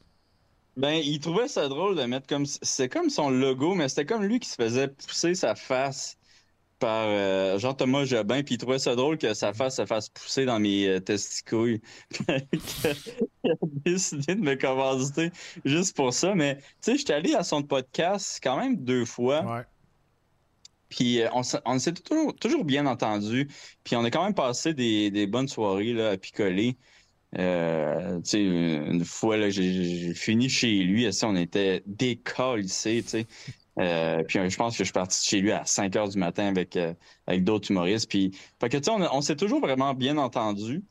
Ben, il trouvait ça drôle de mettre comme. C'est comme son logo, mais c'était comme lui qui se faisait pousser sa face par euh, Jean-Thomas Jobin, puis il trouvait ça drôle que sa face se fasse pousser dans mes euh, testicules. [laughs] il a décidé de me commanditer juste pour ça. Mais, tu sais, j'étais allé à son podcast quand même deux fois. Ouais. Puis euh, on, s'est toujours, toujours bien entendu. Puis on a quand même passé des, des bonnes soirées là, à picoler. Euh, une fois, là, j'ai fini chez lui. ça, on était décalissés, tu sais. Euh, puis euh, je pense que je suis parti chez lui à 5 heures du matin avec, euh, avec d'autres humoristes. Puis, fait que, on, on s'est toujours vraiment bien entendu.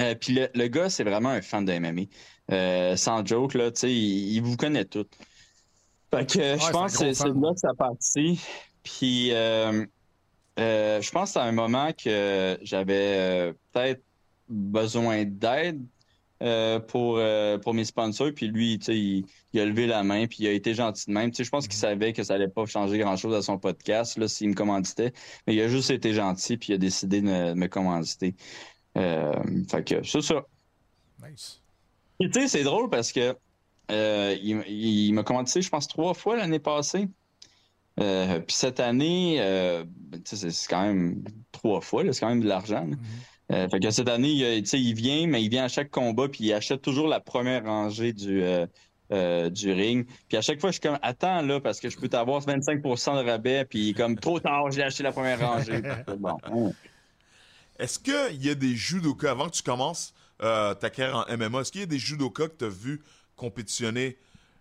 Euh, puis le, le gars, c'est vraiment un fan de MMA. Sans joke, là, il, il vous connaît tout. Fait que je pense que c'est là que ça partit. Puis je pense que c'est un moment que j'avais peut-être besoin d'aide euh, pour, euh, pour mes sponsors. Puis lui, il, il a levé la main, puis il a été gentil de même. Je pense qu'il savait que ça allait pas changer grand-chose à son podcast, là, s'il me commanditait. Mais il a juste été gentil, puis il a décidé de me, de me commanditer. Euh, fait que c'est ça. Nice. Tu sais, c'est drôle parce que il, il m'a commandité, je pense, trois fois l'année passée. Puis cette année, c'est- quand même trois fois, c'est quand même de l'argent. Euh, fait que cette année, il, a- tu sais, il vient, mais il vient à chaque combat, puis il achète toujours la première rangée du, euh, euh, du ring. Puis à chaque fois, je suis comme, attends là, parce que je peux t'avoir 25% de rabais, puis il est comme, trop tard, j'ai acheté la première rangée. [laughs] bon, hein. Est-ce qu'il y a des judokas, avant que tu commences euh, ta carrière en MMA, est-ce qu'il y a des judokas que tu as vu compétitionner,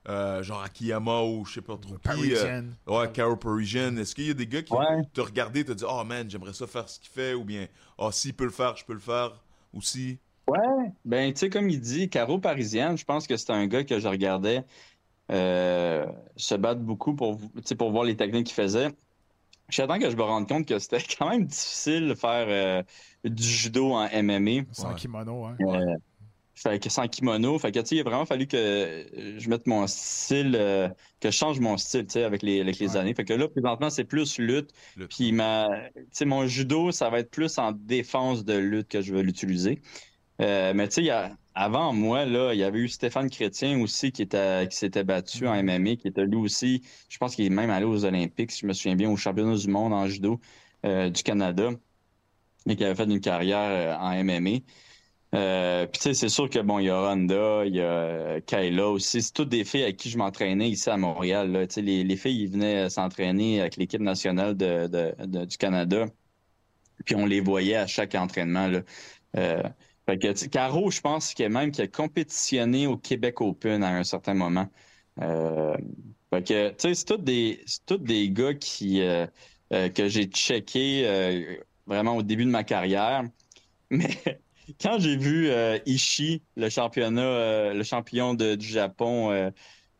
euh, genre Akiyama ou je sais pas trop qui, euh, Parisian. ouais, Caro Parisian. Est-ce qu'il y a des gars qui Ouais. t'ont regardé et t'ont dit, oh man, j'aimerais ça faire ce qu'il fait, ou bien, oh, s'il peut le faire, je peux le faire aussi? Ouais, ben tu sais, comme il dit, Caro Parisienne, je pense que c'est un gars que je regardais euh, se battre beaucoup pour, tu sais, pour voir les techniques qu'il faisait. J'attends que je me rende compte que c'était [laughs] quand même difficile de faire euh, du judo en MMA. Sans Ouais. kimono, hein. Euh, fait que sans kimono, fait que tu sais, il a vraiment fallu que je mette mon style, euh, que je change mon style, tu sais, avec les, avec les Ouais. années. Fait que là, présentement, c'est plus lutte. Puis ma, tu sais, mon judo, ça va être plus en défense de lutte que je vais l'utiliser. Euh, mais tu sais, avant moi, là, il y avait eu Stéphane Chrétien aussi qui était, qui s'était battu en MMA, qui était lui aussi, je pense qu'il est même allé aux Olympiques, si je me souviens bien, aux championnats du monde en judo euh, du Canada, et qui avait fait une carrière euh, en MMA. Euh, puis tu sais, c'est sûr que bon, il y a Honda, il y a euh, Kayla aussi. C'est toutes des filles avec qui je m'entraînais ici à Montréal. Là. Les, les filles, ils venaient s'entraîner avec l'équipe nationale de, de- du Canada. Puis on les voyait à chaque entraînement. Là. Euh, fait que, Caro, je pense qu'il même qui a compétitionné au Québec Open à un certain moment. Euh, fait que, tu sais, c'est tous des, tous des gars qui, euh, euh, que j'ai checké euh, vraiment au début de ma carrière. [laughs] Mais quand j'ai vu euh, Ishii, le championnat, euh, le champion de- du Japon euh,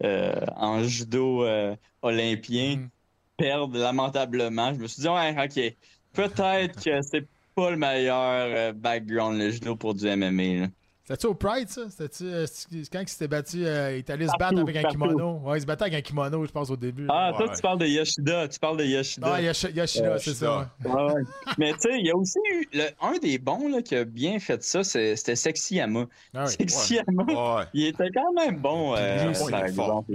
euh, en judo euh, olympien, Mm. perdre lamentablement, je me suis dit, ouais, ok, peut-être que c'est pas le meilleur euh, background, le judo pour du MMA. là. C'était-tu au Pride, ça? C'était-tu euh, c'est- quand il s'était battu, euh, il est allé se battre avec un partout. kimono? Ouais, il se battait avec un kimono, je pense, au début. Ah, Ouais, toi, ouais. tu parles de Yoshida, tu parles de Yoshida. Ah, Yoshi- Yoshida, c'est ça. ouais. Ouais, ouais. Mais tu sais, il y a aussi eu le- un des bons là, qui a bien fait ça, c'était Sexy Yama. Ah, ouais. Sexy Yama, Ouais. il était quand même bon. Euh,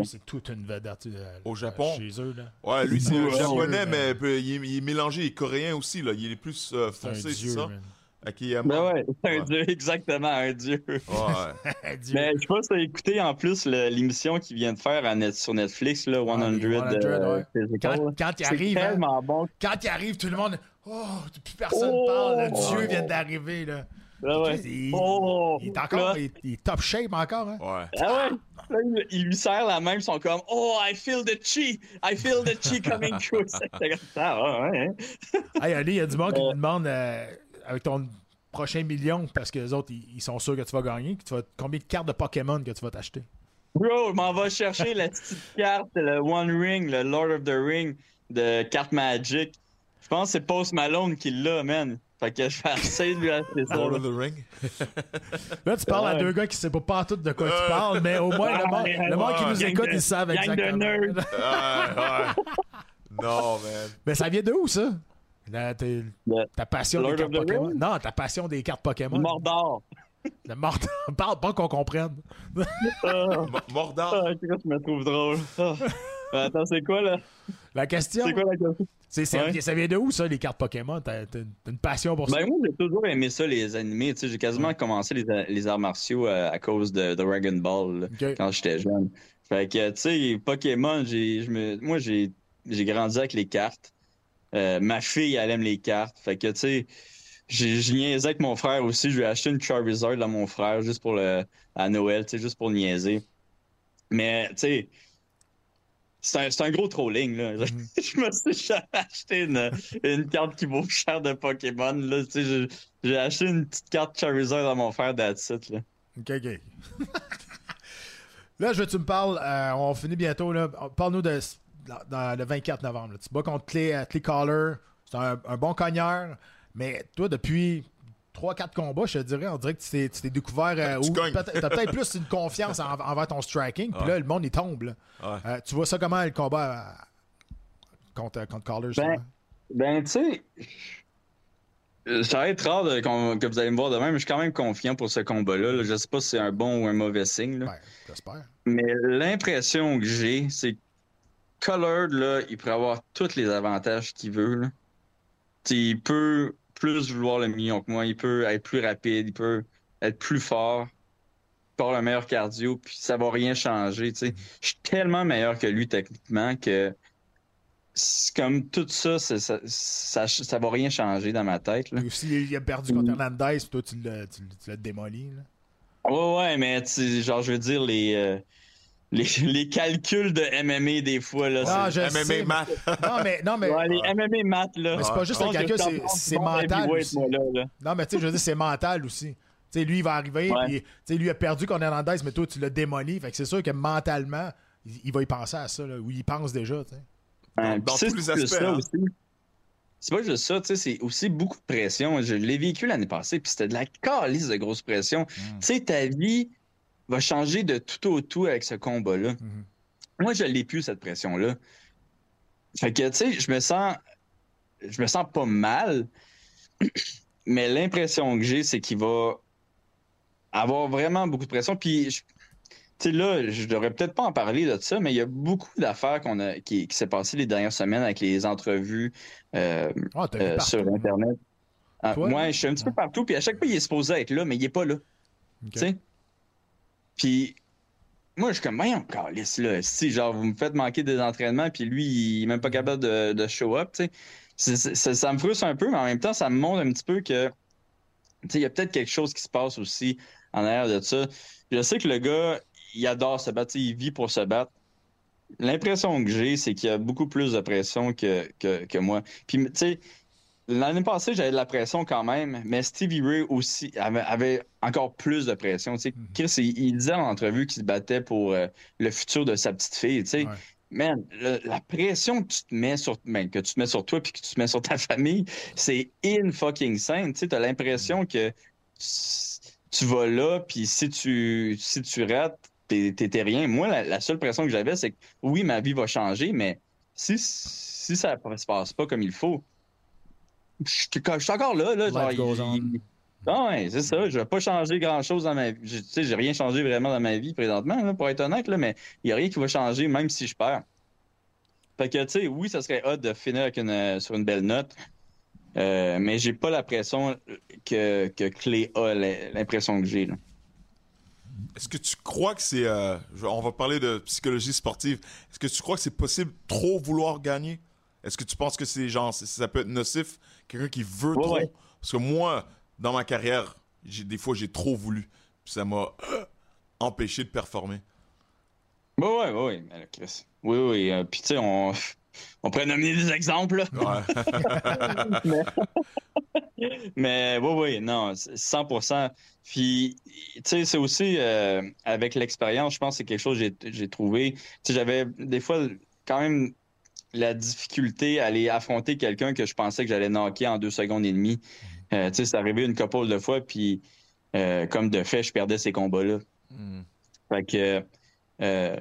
c'est toute une vedette euh, Au Japon? chez eux. Là. Ouais, lui, c'est japonais, mais il est, mélangé, il est coréen aussi, là. Il est plus foncé, c'est dieu. Akiyama. Ben ouais, [laughs] un Ouais. dieu, exactement, un dieu. Ouais. [laughs] Dieu. Mais je si t'as écouté en plus l'émission qu'il vient de faire à net- sur Netflix, là, 100, les 100, euh, Quand, il arrive, hein, bon. quand il arrive, tout le monde. Oh, plus personne Oh! parle. Le dieu Ouais. vient d'arriver. Là. Ah ouais. Il, Oh! il est encore. Là, Il, il est top shape encore. Hein? Ouais. Ah ouais? Là, il- lui serre la main, ils sont comme Oh, I feel the chi! I feel the chi coming through. [laughs] C'est comme ça, ouais, ouais. hein. Hey, Ali, il y a du monde qui Euh. me demande euh, avec ton prochain million, parce que les autres, ils, ils sont sûrs que tu vas gagner, que tu vas, combien de cartes de Pokémon que tu vas t'acheter? Bro, je m'en vais chercher la petite carte, le One Ring, le Lord of the Ring de carte Magic. Je pense que c'est Post Malone qui l'a, man. Fait que je vais essayer de lui acheter ça. Lord of the Ring. Là, tu parles à deux gars qui ne savent pas partout de quoi tu parles, mais au moins, le monde, le monde qui nous Gang écoute, de- ils savent gang de exactement. nerds. Ouais, ouais. Non, man. Mais ça vient de où, ça? La- Le- ta passion Lord des cartes Pokémon? Ring? Non, ta passion des cartes Pokémon. Mordor. Le mort. [laughs] Parle pas qu'on comprenne. Ah, Mo- Mordant. ah, je me trouve drôle. Ah. Attends, c'est quoi là? La question. C'est quoi la question? Ouais. Ça vient de où, ça, les cartes Pokémon? T'as t'as une passion pour ça? Ben moi j'ai toujours aimé ça les animés, tu sais, j'ai quasiment commencé les, les arts martiaux euh, à cause de, de Dragon Ball là, quand j'étais jeune. Fait que tu sais Pokémon, j'ai je me moi j'ai j'ai grandi avec les cartes. Euh, ma fille elle aime les cartes. Fait que tu sais j'ai je niaisais avec mon frère aussi, je lui ai acheté une Charizard à mon frère juste pour le à Noël, tu sais juste pour niaiser. Mais tu sais c'est un, un gros trolling, là. [laughs] je me suis jamais acheté une, une carte qui vaut cher de Pokémon, là. Tu sais, j'ai- acheté une petite carte Charizard à mon frère that's it, là. Ok, ok. [laughs] là, je veux que tu me parles. euh, on finit bientôt. là. Parle-nous de dans- dans le 24 novembre. là. Tu bats contre Clay, euh, Clay Collar. C'est un, un bon cogneur. Mais toi, depuis 3-4 combats, je te dirais, on dirait que tu t'es, découvert. euh, Tu cognes. peut-être- t'as peut-être plus une confiance en- envers ton striking. Puis Ouais. là, le monde, il tombe. là. Ouais. Euh, tu vois ça comment, le combat euh, contre, contre Collar? justement? Ben, tu sais, euh, ça va être rare de- que vous allez me voir demain, mais je suis quand même confiant pour ce combat-là. là. Je sais pas si c'est un bon ou un mauvais signe, là. Ben, j'espère. Mais l'impression que j'ai, c'est que Colored, là, il pourrait avoir tous les avantages qu'il veut. Là. Il peut plus vouloir le million que moi, il peut être plus rapide, il peut être plus fort, avoir le meilleur cardio, puis ça va rien changer. Je suis tellement meilleur que lui techniquement que comme tout ça, ça, ça, ça va rien changer dans ma tête. Là. Puis aussi, il a perdu contre Hernandez. Puis toi, tu l'as, démoli. Là. Ouais, ouais, mais genre, je veux dire, les, euh, les, [laughs] les calculs de MMA des fois, là, Ah, c'est- je sais, MMA mais- math. Non, mais, non, mais, Ouais, les MMA maths, là. mais c'est pas juste le Je pense calcul, c'est, je c'est bon mental heavyweight, aussi. moi, là, là. Non, mais tu sais, je veux dire, c'est mental aussi. Tu sais, lui, il va arriver, Ouais. puis tu sais, lui a perdu contre Hernandez, mais toi, tu l'as démoli. Fait que c'est sûr que mentalement, il, il va y penser à ça, là, ou il pense déjà, tu sais. Dans tous les juste aspects, ça hein. aussi. C'est pas juste ça, tu sais, c'est aussi beaucoup de pression. Je l'ai vécu l'année passée, puis c'était de la calice de grosse pression. Tu sais, ta vie va changer de tout au tout avec ce combat-là. Mhm. Moi, je l'ai plus, cette pression-là. Fait que, tu sais, je me sens. Je me sens pas mal, [clears throat] mais l'impression que j'ai, c'est qu'il va avoir vraiment beaucoup de pression. Puis, je- tu sais, là, je devrais peut-être pas en parler de ça, mais il y a beaucoup d'affaires qu'on a, qui, qui s'est passé les dernières semaines avec les entrevues euh, Ah, euh, sur Internet. Ah, moi, je suis un petit peu partout, puis à chaque fois, il est supposé être là, mais il est pas là. Ok. Puis, moi, je suis comme, voyons, calice, là. Si, genre, vous me faites manquer des entraînements, puis lui, il est même pas capable de, show up, tu sais. Ça me frustre un peu, mais en même temps, ça me montre un petit peu que, tu sais, il y a peut-être quelque chose qui se passe aussi en arrière de ça. Je sais que le gars, il adore se battre, il vit pour se battre. L'impression que j'ai, c'est qu'il y a beaucoup plus de pression que, que, que moi. Puis, tu sais, l'année passée, j'avais de la pression quand même, mais Stevie Ray aussi avait, avait encore plus de pression. Tu sais, Chris, il, il disait en entrevue qu'il se battait pour euh, le futur de sa petite fille. Tu sais, Ouais. man, le- la pression que tu te mets sur, ben, que tu te mets sur toi puis que tu te mets sur ta [laughs] famille, c'est in fucking scène. Tu sais, t'as l'impression que tu- tu vas là, puis si tu, si tu rates, t'es t'es- t'es rien. Moi, la, la seule pression que j'avais, c'est que oui, ma vie va changer, mais si, si ça ne se passe pas comme il faut, je suis je suis encore là. là genre, il- Ah ouais, c'est ça. Je vais pas changer grand-chose dans ma vie. Je- Tu sais, j'ai rien changé vraiment dans ma vie présentement, là, pour être honnête, là, mais il y a rien qui va changer, même si je perds. Fait que, tu sais, oui, ça serait hot de finir avec une, euh, sur une belle note, euh, mais j'ai pas la pression que, que Clé a, l'impression que j'ai. là. Est-ce que tu crois que c'est. euh, on va parler de psychologie sportive. Est-ce que tu crois que c'est possible trop vouloir gagner? Est-ce que tu penses que c'est genre. Ça peut être nocif? Quelqu'un qui veut Ouais, trop? ouais. Parce que moi, dans ma carrière, des fois, j'ai trop voulu. Puis ça m'a euh, empêché de performer. Oui, oui, oui, Chris. Oui, oui. euh, Puis, tu sais, on, on pourrait nommer des exemples, là. Ouais. [laughs] Mais oui, oui, non, c'est 100%. Puis, tu sais, c'est aussi euh, avec l'expérience, je pense que c'est quelque chose que j'ai trouvé. Tu sais, j'avais des fois quand même la difficulté à aller affronter quelqu'un que je pensais que j'allais knocker en deux secondes et demie. Euh, tu sais, c'est arrivé une couple de fois, puis euh, comme de fait, je perdais ces combats-là. Hmm. Fait que euh,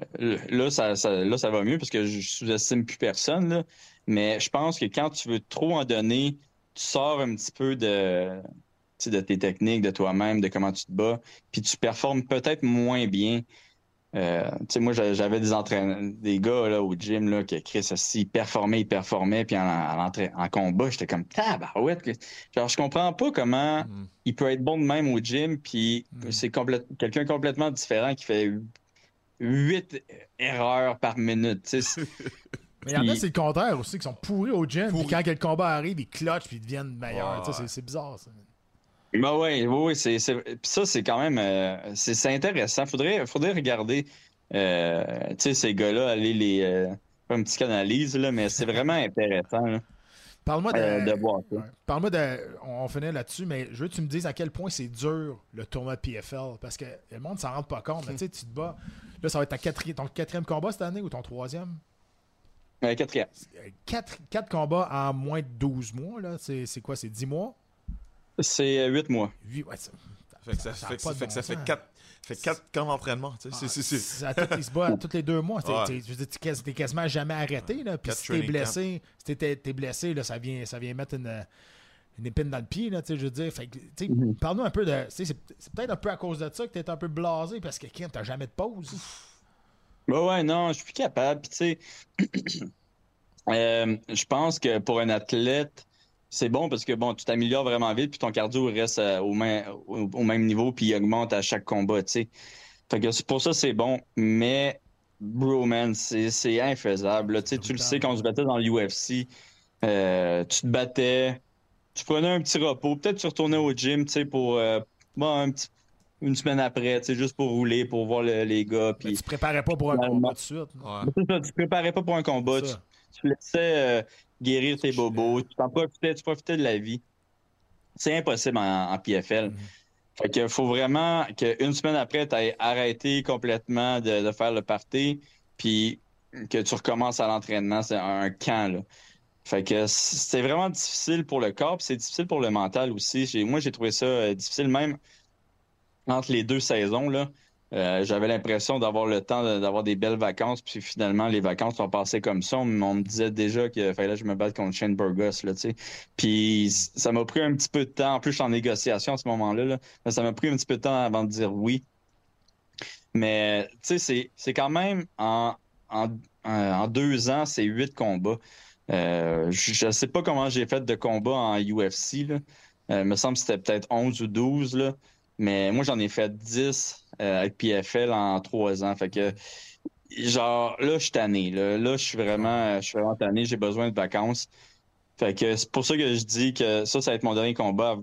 là, ça, ça- là, ça va mieux parce que je sous-estime plus personne. Là. Mais je pense que quand tu veux trop en donner, tu sors un petit peu de. De tes techniques, de toi-même, de comment tu te bats, puis tu performes peut-être moins bien. Euh, tu sais, moi, j'a- j'avais des entraîneurs, des gars là, au gym là, qui Chris, aussi, ils performaient, ils performaient, puis en, en, combat, j'étais comme tabarouette. que- Genre, je comprends pas comment Mm. il peut être bon de même au gym, puis Mm. c'est complète- quelqu'un complètement différent qui fait huit erreurs par minute. tu sais. C'est- [laughs] Mais il y en a, c'est le contraire aussi, qui sont pourris au gym. Puis quand que le combat arrive, ils clutchent puis ils deviennent meilleurs. Ouais, C'est bizarre, ça. Ben ouais, oui, oui, c'est, ça, c'est quand même, euh, c'est, intéressant. Faudrait, faudrait regarder, euh, ces gars-là, aller les, euh, faire une petite analyse, là, mais c'est vraiment intéressant, là, Parle-moi de. euh, de voir ça. Parle-moi de. On finit là-dessus, mais je veux que tu me dises à quel point c'est dur le tournoi de PFL. Parce que le monde s'en rend pas compte. mais tu sais, tu te bats. Là, ça va être ta ton quatrième combat cette année ou ton troisième? Euh, quatrième. Quatre, quatre combats en moins de 12 mois. là. C'est c'est quoi? C'est 10 mois? C'est euh, huit mois. Huit- ouais, ça, Fait que ça, fait que pas ça, de fait que bon ça fait sens. quatre, fait quatre camps d'entraînement. tu sais. C'est- tous- il se bat à [laughs] tous les deux mois. T'es- Ouais. t'es- quasiment jamais arrêté. Là. Puis Quatre si t'es blessé, si t'es, blessé, là, ça, vient, ça vient mettre une, une épine dans le pied. Là, tu sais, je veux dire. Fait que, tu sais, Mhm. Parle-nous un peu de. tu sais, C'est, peut-être un peu à cause de ça que t'es un peu blasé parce que Kim, t'as jamais de pause. Ouais, ouais, non, je suis plus capable. Tu sais, [clears throat] euh, je pense que pour un athlète, c'est bon parce que bon, tu t'améliores vraiment vite, puis ton cardio reste euh, au, même, au, au même niveau, puis il augmente à chaque combat, tu sais. Fait que pour ça, c'est bon, mais bro, man, c'est infaisable. Tu sais, tu le sais, quand on se battait dans l'UFC, euh, tu te battais, tu prenais un petit repos, peut-être tu retournais au gym, tu sais, pour euh, bon, un petit- une semaine après, tu sais, juste pour rouler, pour voir le- les gars, puis... tu te préparais pas pour un combat tout de suite. Ouais. Tu te préparais pas pour un combat. Tu, laissais euh, guérir tes bobos. Tu t'en profitais, tu profitais de la vie. C'est impossible en, en PFL. Mhm. Fait que faut vraiment qu'une semaine après, tu aies arrêté complètement de, de faire le party, puis que tu recommences à l'entraînement. C'est un camp, là. Fait que c'est vraiment difficile pour le corps, puis c'est difficile pour le mental aussi. Moi, j'ai trouvé ça euh, difficile même entre les deux saisons, là. Euh, j'avais l'impression d'avoir le temps d'avoir des belles vacances, puis finalement, les vacances sont passées comme ça. On, me disait déjà qu'il fallait que je me batte contre Shane Burgos, là, tu sais. Puis ça m'a pris un petit peu de temps. En plus, je suis en négociation à ce moment-là, là. Mais ça m'a pris un petit peu de temps avant de dire oui. Mais, tu sais, c'est- quand même en, en, en deux ans, c'est huit combats. Euh, je ne sais pas comment j'ai fait de combats en UFC, là. Euh, il me semble que c'était peut-être 11 ou 12, là. Mais moi, j'en ai fait 10 euh, avec PFL en trois ans. Fait que, genre, là, je suis tanné. Là, là je suis vraiment, je suis vraiment tanné. J'ai besoin de vacances. Fait que c'est pour ça que je dis que ça, ça va être mon dernier combat.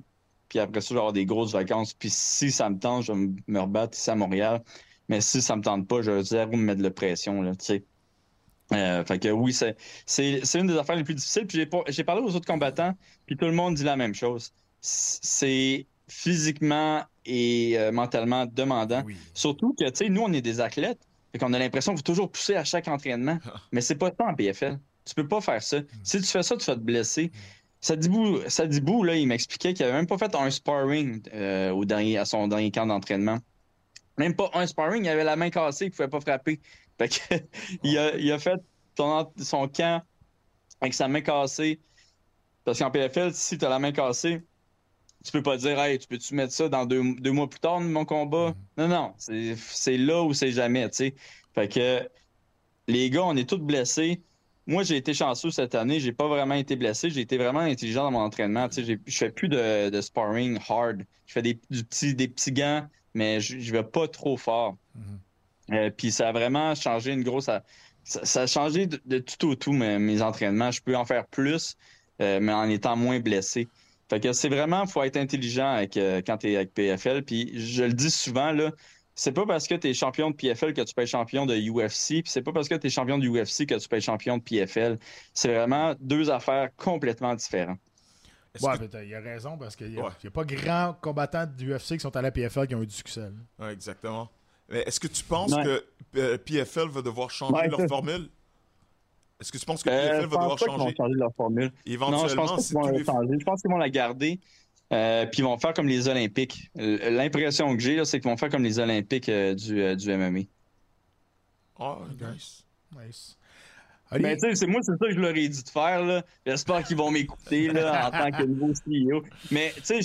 Puis après ça, je vais avoir des grosses vacances. Puis si ça me tente, je vais me- rebattre ici à Montréal. Mais si ça me tente pas, je vais zéro me mettre de pression, là, tu sais. Euh, fait que oui, c'est, c'est, c'est une des affaires les plus difficiles. Puis j'ai, j'ai parlé aux autres combattants, puis tout le monde dit la même chose. C'est physiquement et euh, mentalement demandant. Oui. Surtout que, tu sais, nous, on est des athlètes. Fait qu'on a l'impression qu'il faut toujours pousser à chaque entraînement. Mais c'est pas ça en PFL. Tu peux pas faire ça. Si tu fais ça, tu vas te blesser. Sadibou, Sadibou là, il m'expliquait qu'il avait même pas fait un sparring euh, au dernier, à son dernier camp d'entraînement. Même pas un sparring, il avait la main cassée, il pouvait pas frapper. Fait que, [laughs] il, a, il a fait son, son camp avec sa main cassée. Parce qu'en PFL, si tu as la main cassée, tu peux pas dire Hey, tu peux-tu mettre ça dans deux, deux mois plus tard, mon combat? Non, non. C'est là où c'est jamais, tu sais. Fait que les gars, on est tous blessés. Moi, j'ai été chanceux cette année. J'ai pas vraiment été blessé. J'ai été vraiment intelligent dans mon entraînement. Tu sais, je fais plus de, de sparring hard. Je fais des, du petit, des petits gants, mais je, vais pas trop fort. Euh, Puis ça a vraiment changé une grosse. Ça, ça a changé de, de tout au tout mes, mes entraînements. Je peux en faire plus, euh, mais en étant moins blessé. Fait que c'est vraiment, faut être intelligent avec, euh, quand tu es avec PFL. Puis je le dis souvent, là, c'est pas parce que tu es champion de PFL que tu peux être champion de UFC. Puis c'est pas parce que tu es champion de UFC que tu peux être champion de PFL. C'est vraiment deux affaires complètement différentes. Ouais, que- mais t'as- il a raison parce qu'il n'y a, Ouais. a pas grand combattants du UFC qui sont à la PFL qui ont eu du succès. là. Ouais, exactement. Mais est-ce que tu penses Ouais. que euh, PFL va devoir changer Ouais, leur formule? Est-ce que tu penses que Euh, va devoir qu'ils vont changer? changer leur formule. Non, je pense qu'ils vont la les changer. Je pense qu'ils vont la garder. euh, puis ils vont faire comme les Olympiques. Euh, L'impression que j'ai, là, c'est qu'ils vont faire comme les Olympiques euh, du, euh, du MMA. Oh, nice. Nice. Mais tu sais, c'est moi, c'est ça que je leur ai dit de faire. là. J'espère qu'ils vont m'écouter là, en tant que nouveau CEO. Mais tu sais,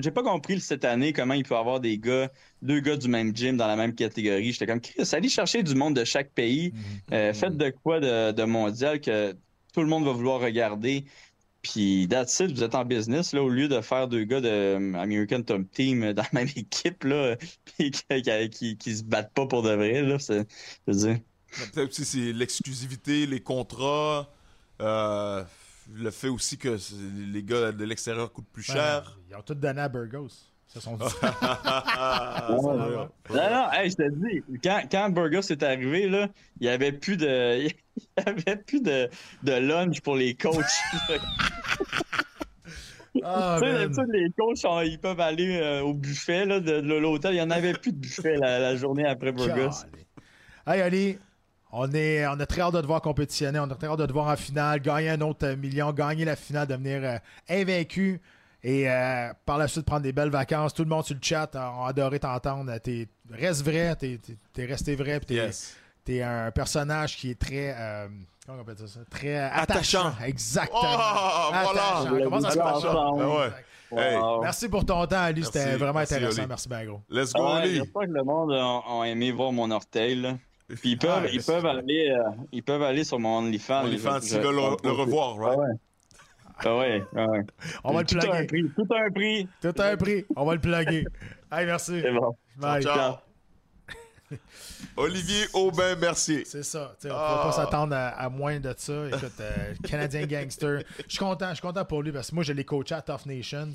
j'ai- pas compris cette année comment il peut y avoir des gars, deux gars du même gym dans la même catégorie. J'étais comme, Chris, allez chercher du monde de chaque pays. Euh, faites de quoi de, de mondial que tout le monde va vouloir regarder. Puis, that's it, vous êtes en business, là, au lieu de faire deux gars de euh, American Top Team euh, dans la même [laughs] équipe, là, [laughs] puis qui, qui, qui- qui se battent pas pour de vrai, là, c'est, je veux dire. Peut-être aussi c'est l'exclusivité, les contrats, euh, le fait aussi que les gars de l'extérieur coûtent plus cher. Ils ont tout donné à Burgos. Ça sont Ah, va. Non, non, hey, je te dis, quand, quand Burgos est arrivé, là, il y avait plus de. [laughs] Il y avait plus de, de lunch pour les coachs. [laughs] Ah, les coachs, ils peuvent aller euh, au buffet là, de, de l'hôtel. Il n'y en avait plus de buffet la, la journée après Burgos. Hey, Ali, on, est, on a très hâte de te voir compétitionner. On a très hâte de te voir en finale, gagner un autre euh, million, gagner la finale, devenir euh, invaincu. Et euh, par la suite, prendre des belles vacances. Tout le monde sur le chat a, a adoré t'entendre. T'es- Reste vrai, t'es t'es- t'es resté vrai. T'es Yes. t'es un personnage qui est très. euh, comment on appelle ça? Très Attachant. attachant. Exactement. Oh, voilà. Comment ça se passe? Ah. Hey. Merci pour ton temps, Ali. C'était vraiment Merci, intéressant. Oli. Merci bien, gros. Let's go, Ouais, Oli. J'espère que le monde a, a aimé voir mon orteil. Là. Puis ils peuvent, Ah, ils peuvent aller, euh, ils peuvent aller sur mon OnlyFans. OnlyFans, s'ils veulent le, le revoir, Ah right? ouais. Ah ouais, ah ouais. On va le tout a un plugger. prix. Tout un prix. Tout un prix. On va le plugger. Hey, merci. C'est bon. Bye. Ciao. Olivier Aubin Mercier. C'est ça. on ne Ah. peut pas s'attendre à, à moins de ça. Écoute, euh, Canadien Gangster. Je suis content. Je suis content pour lui parce que moi, je l'ai coaché à Tough Nations.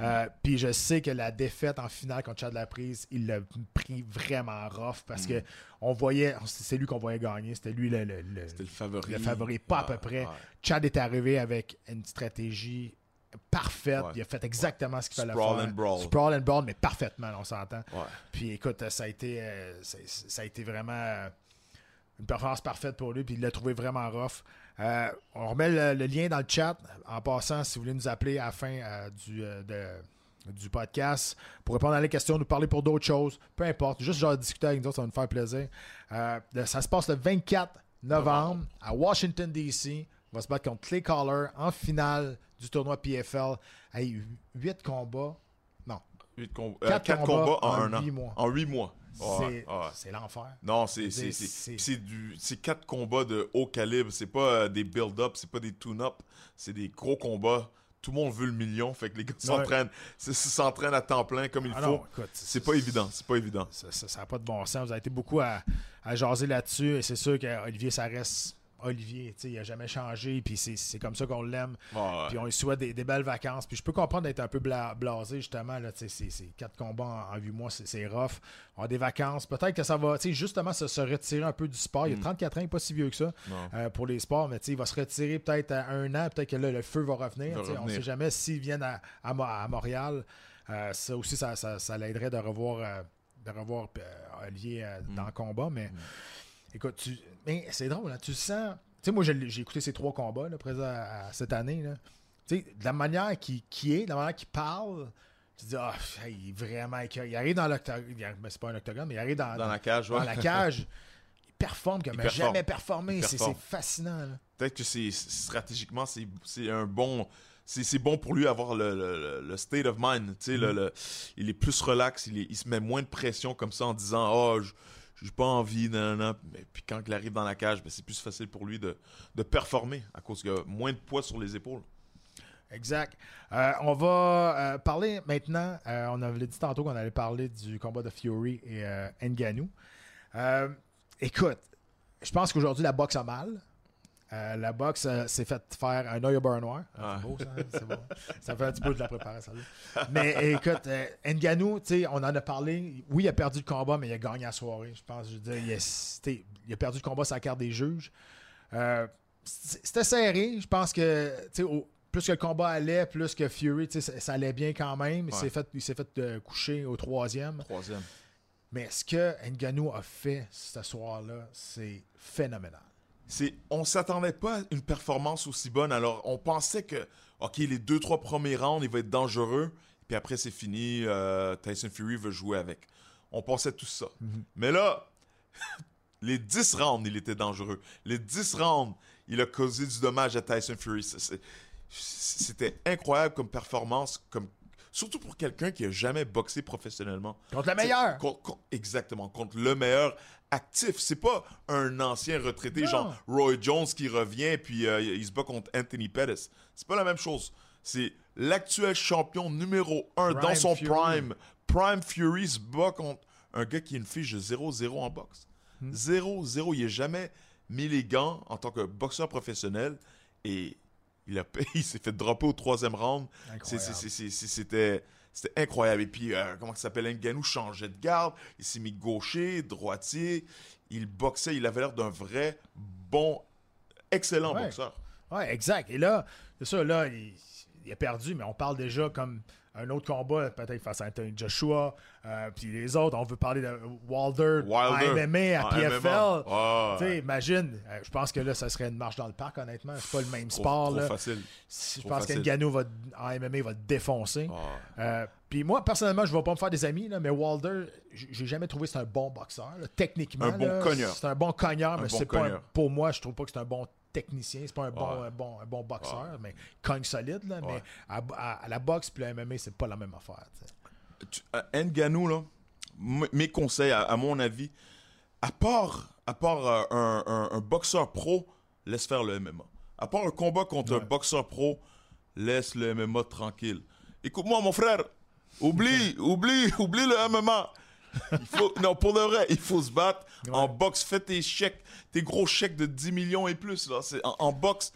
Euh, Puis je sais que la défaite en finale contre Chad Laprise, il l'a pris vraiment rough parce Mm. que on voyait, c'est lui qu'on voyait gagner. C'était lui le, le- le- favori. le favori, pas à peu près. Chad est arrivé avec une stratégie parfaite. Ouais. Il a fait exactement ce qu'il fallait Sprawl faire. and brawl. Sprawl and brawl, mais parfaitement, on s'entend. Ouais. Puis écoute, ça a été, euh, ça, ça a été vraiment euh, une performance parfaite pour lui, puis il l'a trouvé vraiment rough. Euh, on remet le, le lien dans le chat. En passant, si vous voulez nous appeler à la fin euh, du, de- du podcast pour répondre à les questions, nous parler pour d'autres choses, peu importe, juste genre discuter avec nous autres, ça va nous faire plaisir. Ça se passe le 24 novembre à Washington, D.C. On va se battre contre Clay Collar en finale du tournoi PFL. Hey, 8 combats. Non, Huit com- Quatre 4 combats combats en, en un an. mois. En 8 mois. C'est l'enfer. Non, c'est du c'est quatre combats de haut calibre, c'est pas euh, des build-up, c'est pas des tune-up, c'est des gros combats. Tout le monde veut le million, fait que les gars [laughs] s'entraînent, s'entraînent à temps plein comme il Ah faut. C'est pas évident, c'est pas évident. Ça n'a pas de bon sens. Vous avez été beaucoup à, à jaser là-dessus. Et c'est sûr qu'Olivier, ça reste Olivier. tu sais, Il n'a jamais changé. Puis c'est c'est comme ça qu'on l'aime. Ouais. Puis on lui souhaite des, des belles vacances. Puis je peux comprendre d'être un peu bla- blasé, justement. Là, tu sais, c'est quatre combats en, en huit mois, c'est rough. On a des vacances. Peut-être que ça va, tu sais, justement, se, se retirer un peu du sport. Il a 34 ans, il n'est pas si vieux que ça Mm. Euh, pour les sports. Mais tu sais, il va se retirer peut-être à un an. Peut-être que là, le feu va revenir. Va On ne sait jamais s'ils viennent à, à Mo- à Montréal. Euh, ça aussi, ça, ça, ça l'aiderait de revoir, euh, de revoir Olivier euh, Mm. dans le combat. Mais écoute, tu... mais c'est drôle, hein, tu sens. Tu sais, moi, j'ai j'ai écouté ces trois combats là, présents à- à cette année. Là. Tu sais, de la manière qu'il qui est, de la manière qu'il parle, tu te dis, ah, il est vraiment. Il arrive dans l'octogone, ben, c'est pas un octogone, mais il arrive dans, Dans la cage, ouais. dans la cage. Il performe comme Il performe. jamais performé. C'est fascinant. là. Peut-être que c'est stratégiquement c'est c'est un bon c'est c'est bon pour lui avoir le, le- le state of mind, tu sais le, Mm. le- il est plus relax, il, est- il se met moins de pression comme ça en disant "Oh, je j'ai pas envie nanana. mais puis quand il arrive dans la cage, ben, c'est plus facile pour lui de, de performer à cause qu'il y a moins de poids sur les épaules. Exact. Euh, on va euh, parler maintenant. euh, on avait dit tantôt qu'on allait parler du combat de Fury et. Euh, écoute, je pense qu'aujourd'hui, la boxe a mal. Euh, la boxe euh, s'est fait faire un œil au beurre noir. Ah, C'est beau, ça. hein? C'est bon. Ça fait un petit peu de la préparation. Mais écoute, euh, Ngannou, tu sais, on en a parlé. Oui, il a perdu le combat, mais il a gagné la soirée. Je pense, je veux dire, il a, c'était- il a perdu le combat sur la carte des juges. Euh, c'était serré. Je pense que, au- plus que le combat allait, plus que Fury, ça, ça allait bien quand même. Il Ouais. s'est fait, il fait euh, coucher au troisième. Troisième. Mais ce que Ngannou a fait ce soir-là, c'est phénoménal. C'est, on s'attendait pas à une performance aussi bonne. Alors, on pensait que, OK, les deux, trois premiers rounds, il va être dangereux. Puis après, c'est fini. euh, Tyson Fury veut jouer avec. On pensait tout ça. Mais là, [laughs] les 10 rounds, il était dangereux. Les 10 rounds, il a causé du dommage à Tyson Fury. C'était incroyable comme performance, comme surtout pour quelqu'un qui a jamais boxé professionnellement. Contre le meilleur. Contre- contre- exactement, contre le meilleur actif. C'est pas un ancien retraité, Non. genre Roy Jones qui revient puis euh, il se bat contre Anthony Pettis. C'est pas la même chose. C'est l'actuel champion numéro un dans son Fury. prime. Prime Fury se bat contre un gars qui a une fiche de 0-0 en boxe. Hmm. 0-0. Il n'a jamais mis les gants en tant que boxeur professionnel et il, a, [laughs] il s'est fait dropper au troisième round. C'était c'était incroyable. Et puis, euh, comment ça s'appelle Nganou changeait de garde. Il s'est mis gaucher, droitier. Il boxait. Il avait l'air d'un vrai bon, excellent Ouais. boxeur. Ouais, exact. Et là, c'est ça, là, il, il a perdu, mais on parle déjà comme un autre combat, peut-être face à Anthony Joshua, euh, puis les autres, on veut parler de Wilder, Wilder. à MMA, à PFL. Imagine, euh, je pense que là, ça serait une marche dans le parc, honnêtement. C'est pas le même trop- sport. trop là. facile. Je Trop pense qu'Ngannou va, en MMA va te défoncer. Euh, puis moi, personnellement, je ne vais pas me faire des amis, là, mais Wilder, j'ai jamais trouvé que c'est un bon boxeur. là. Techniquement, Un bon cogneur. C'est un bon cogneur, mais bon c'est pas un- pour moi, je trouve pas que c'est un bon technicien. C'est pas un bon, Ouais. un bon, un bon boxeur, mais cogne solide. Là, Mais à, à- à la boxe puis le MMA, c'est pas la même affaire. tu euh, Ngannou, là, mes conseils, à, à mon avis, à part, à part euh, un, un- un boxeur pro, laisse faire le MMA. À part un combat contre un boxeur pro, laisse le MMA tranquille. Écoute-moi, mon frère, oublie, [laughs] oublie, oublie le MMA. Il faut, non, pour de vrai, il faut se battre. En boxe, fais tes chèques, tes gros chèques de 10 millions et plus. Là. C'est, en, en boxe,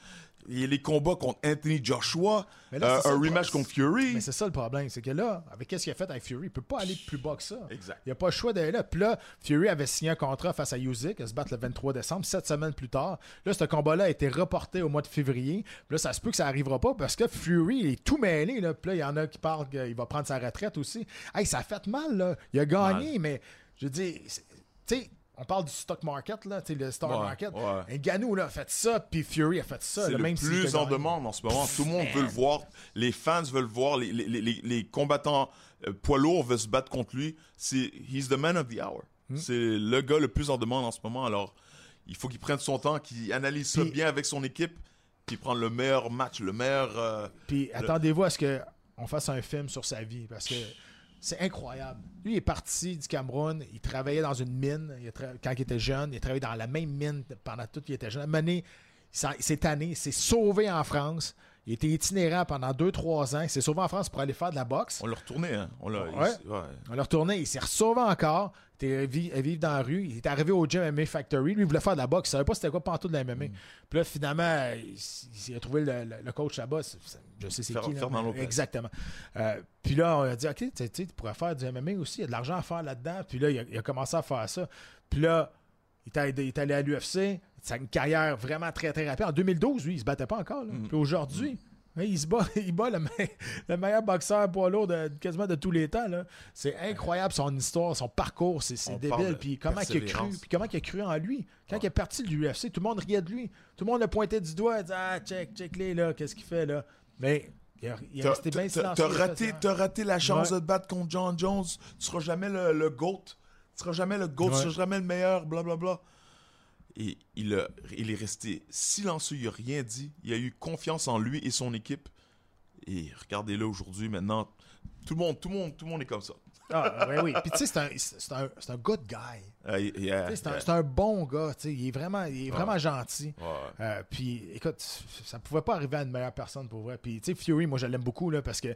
il y a les combats contre Anthony Joshua, là, euh, un rematch contre Fury. Mais c'est ça le problème, c'est que là, avec ce qu'il a fait avec Fury, il peut pas aller plus bas que ça. Exact. Il n'y a pas le choix d'aller là. Puis là, Fury avait signé un contrat face à Usyk, à se battre le 23 décembre, sept semaines plus tard. Là, ce combat-là a été reporté au mois de février. Puis là, ça se peut que ça arrivera pas parce que Fury il est tout mêlé. Là. Puis là, il y en a qui parlent qu'il va prendre sa retraite aussi. Hey, ça a fait mal, là. Il a gagné, mais je dis, tu sais, on parle du stock market, là, tu sais, le stock Ouais, market. ouais. Ngannou, là, a fait ça, puis Fury a fait ça. C'est le même plus en demande en ce moment. Tout le monde veut le voir. Les fans veulent le voir. Les, les- les- les combattants euh, poids lourds veulent se battre contre lui. C'est he's the man of the hour. Hmm. C'est le gars le plus en demande en ce moment. Alors, il faut qu'il prenne son temps, qu'il analyse ça bien avec son équipe, puis prendre le meilleur match, le meilleur. euh, Puis attendez-vous à ce qu'on fasse un film sur sa vie parce que c'est incroyable. Lui, il est parti du Cameroun, il travaillait dans une mine il quand il était jeune, il a travaillé dans la même mine pendant tout qu'il était jeune. Un moment donné, il s'est sauvé en France. Il était itinérant pendant 2-3 ans. Il s'est sauvé en France pour aller faire de la boxe. on l'a retourné, hein. On l'a. Ouais. retourné, il s'est ressauvé encore. Il était vi- à vivre dans la rue. Il est arrivé au gym MMA Factory. Lui, il voulait faire de la boxe. Il savait pas c'était quoi pantoute de la MMA. Puis là, finalement, il, s- il a trouvé le, le- le coach là-bas. C'est- c'est- Je sais c'est Fer- qui. là, mais-. Exactement. Euh, puis là, on a dit, OK, tu sais, tu pourrais faire du MMA aussi. Il y a de l'argent à faire là-dedans. Puis là, il a, il a commencé à faire ça. Puis là, il est allé, à l'UFC. C'est une carrière vraiment très, très rapide. En 2012, lui, il se battait pas encore. là. Puis aujourd'hui, hein, il se bat, [laughs] il bat le, me- le meilleur boxeur poids lourd de, quasiment de tous les temps. C'est incroyable son histoire, son parcours. C'est débile. Puis comment il a cru. Puis comment il a cru en lui. Quand il est parti de l'UFC, tout le monde riait de lui. Tout le monde le pointait du doigt. Il disait Ah, check, check les là, qu'est-ce qu'il fait là. Mais il, a- il resté bien silencieux. T'as raté, t'as raté la chance Ouais. de te battre contre John Jones. Tu seras jamais le, le GOAT. Tu seras jamais le GOAT. Tu Ouais. seras jamais le meilleur, blablabla. Et il, est resté silencieux. Il n'a rien dit. Il a eu confiance en lui et son équipe. Et regardez-le aujourd'hui, maintenant. Tout le monde, tout le monde, tout le monde est comme ça. Ah, oui, oui. Puis tu sais, c'est un, c'est un, un good guy. Il- il a- Tu sais, C'est un, bon gars. tu sais, Il est vraiment, il est vraiment gentil. Ouais. Euh, puis, écoute, ça pouvait pas arriver à une meilleure personne pour vrai. Puis, tu sais, Fury, moi, je l'aime beaucoup là, parce que,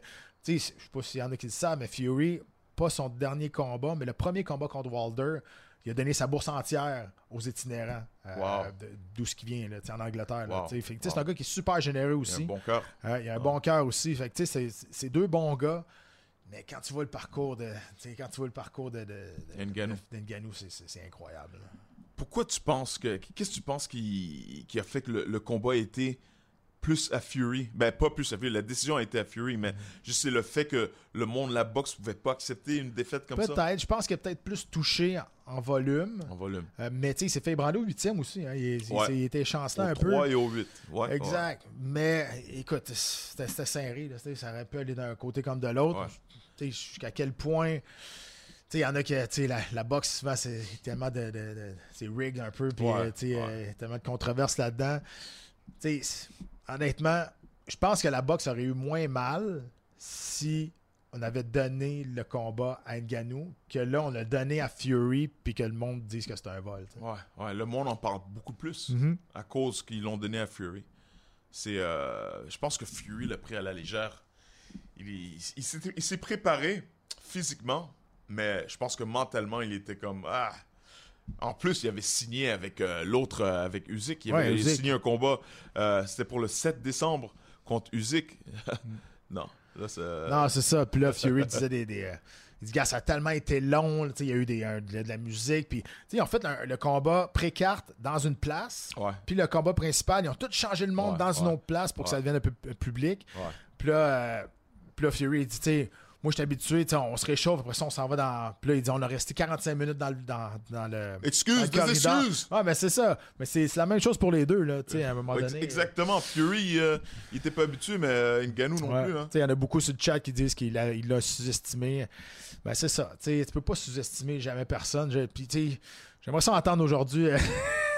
tu sais, je sais pas s'il y en a qui le savent, mais Fury, pas son dernier combat, mais le premier combat contre Wilder, il a donné sa bourse entière aux itinérants euh, Wow. d'où ce qui vient là, en Angleterre. Wow. sais, C'est Wow. un gars qui est super généreux Il a aussi. un bon cœur. Euh, il a un bon cœur aussi. Fait que, c'est- c'est deux bons gars. Mais quand tu vois le parcours de. Quand tu vois le parcours de. de, de- Ngannou. de- d'Ngannou, c'est- c'est c'est incroyable. là. Pourquoi tu penses que. Qu'est-ce que tu penses qui, qui a fait que le, le combat a été plus à Fury Ben, pas plus à Fury. La décision a été à Fury, mais juste c'est le fait que le monde de la boxe pouvait pas accepter une défaite comme ça. Peut-être. Je pense qu'il a peut-être plus touché en, volume. En volume. Euh, mais tu sais, il s'est fait ébranler au huitième aussi. hein. Il, il- Ouais. il était chancelant Au un peu. 3 et au 8. Ouais, Exact. Mais écoute, c'était serré. là. Ça aurait pu aller d'un côté comme de l'autre. Tu sais, Jusqu'à quel point. tu sais, Il y en a qui. tu sais, La, la boxe, souvent, c'est tellement de. de- de- c'est rigged un peu. Puis, Ouais, euh, tu sais, ouais. euh, tellement de controverses là-dedans. tu sais, honnêtement, je pense que la boxe aurait eu moins mal si on avait donné le combat à Ngannou que là, on l'a donné à Fury puis que le monde dise que c'est un vol. Ouais, ouais, le monde en parle beaucoup plus Mhm. à cause qu'ils l'ont donné à Fury. C'est, euh, je pense que Fury l'a pris à la légère. Il, il s'est, il s'est préparé physiquement, mais je pense que mentalement, il était comme ah. En plus, il avait signé avec euh, l'autre, euh, avec Usyk. Il Ouais, avait Usyk. signé un combat. euh, c'était pour le 7 décembre contre Usyk. [laughs] non, là, c'est. Non, c'est ça. Puis là, Fury disait des. des il dit, gars, ça a tellement été long. Il y a eu des, un- de, la musique. Puis, tu sais, ils ont fait un- le combat pré-carte dans une place. Ouais. Puis le combat principal, ils ont tout changé le monde Ouais, dans une autre place pour que ça devienne un peu public. Ouais. Puis là, puis là, Fury, il dit, tu sais, moi, je suis habitué, on se réchauffe, après ça, on s'en va dans. Puis là, il dit, on a resté 45 minutes dans le. Dans, dans le Excuse, dans le des corridor. excuses. Ouais, mais c'est ça. Mais c'est la même chose pour les deux, là, tu sais, à un moment Ouais, donné. Exactement. Fury, euh, il était pas habitué, mais euh, Ngannou non Ouais. plus. Hein. Il y en a beaucoup sur le chat qui disent qu'il a- il l'a sous-estimé. Ben, c'est ça. Tu peux pas sous-estimer jamais personne. Puis, tu sais, j'aimerais ça entendre aujourd'hui euh,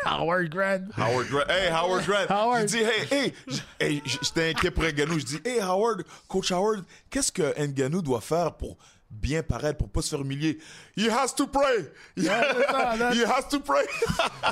Howard Grant. Howard Grant. Hey, Howard Grant. Howard. Je dis, hey, hey. J'étais inquiet pour Ngannou. Je dis, hey, Howard, coach Howard, qu'est-ce que Ngannou doit faire pour bien paraître, pour pas se faire humilier? He has to pray. He, c'est ça, [laughs] he has to pray.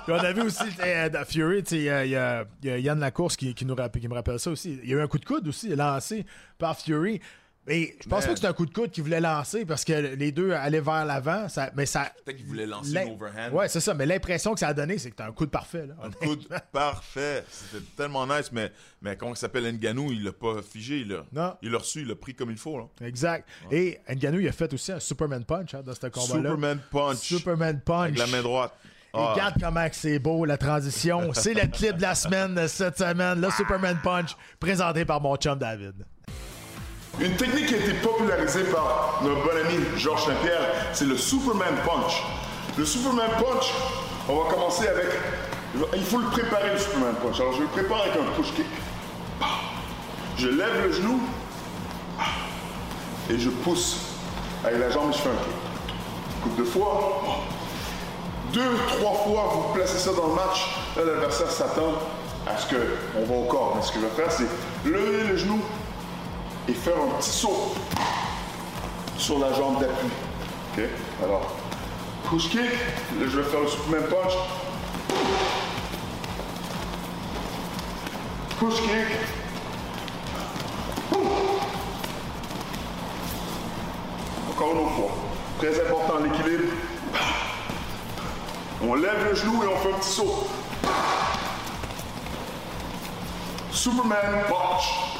On a vu aussi euh, Fury, il y a- y a Yann Lacourse qui, qui nous rappelle, qui me rappelle ça aussi. Il y a eu un coup de coude aussi lancé par Fury. Mais je pense pas que c'était un coup de coude qu'il voulait lancer parce que les deux allaient vers l'avant. Ça, mais ça. Peut-être qu'il voulait lancer l'im- une overhand. Ouais, c'est ça. Mais l'impression que ça a donné, c'est que t'as un coup de parfait. Là. Un coup de [laughs] parfait. C'était tellement nice, mais, mais comment il s'appelle Ngannou, il l'a pas figé. Non. il l'a reçu, il l'a pris comme il faut. Là. Exact. Et Ngannou, il a fait aussi un Superman Punch hein, dans ce combat-là. Superman Punch. Superman Punch. Avec la main droite. Et Ah. regarde comment c'est beau la transition. [laughs] C'est le clip de la semaine de cette semaine, le Superman Punch, présenté par mon chum David. Une technique qui a été popularisée par notre bon ami Georges Saint-Pierre, c'est le Superman Punch. Le Superman Punch, on va commencer avec. Il faut le préparer, le Superman Punch. Alors, je le prépare avec un push kick. Je lève le genou et je pousse avec la jambe je fais un kick. Coupe de fois. Deux, trois fois, vous placez ça dans le match. Là, l'adversaire s'attend à ce qu'on va au corps. Mais ce que je vais faire, c'est lever le genou et faire un petit saut sur la jambe d'appui. OK? Alors, push kick. Là, je vais faire le Superman punch. Push kick. Encore une autre fois. Très important l'équilibre. On lève le genou et on fait un petit saut. Superman punch.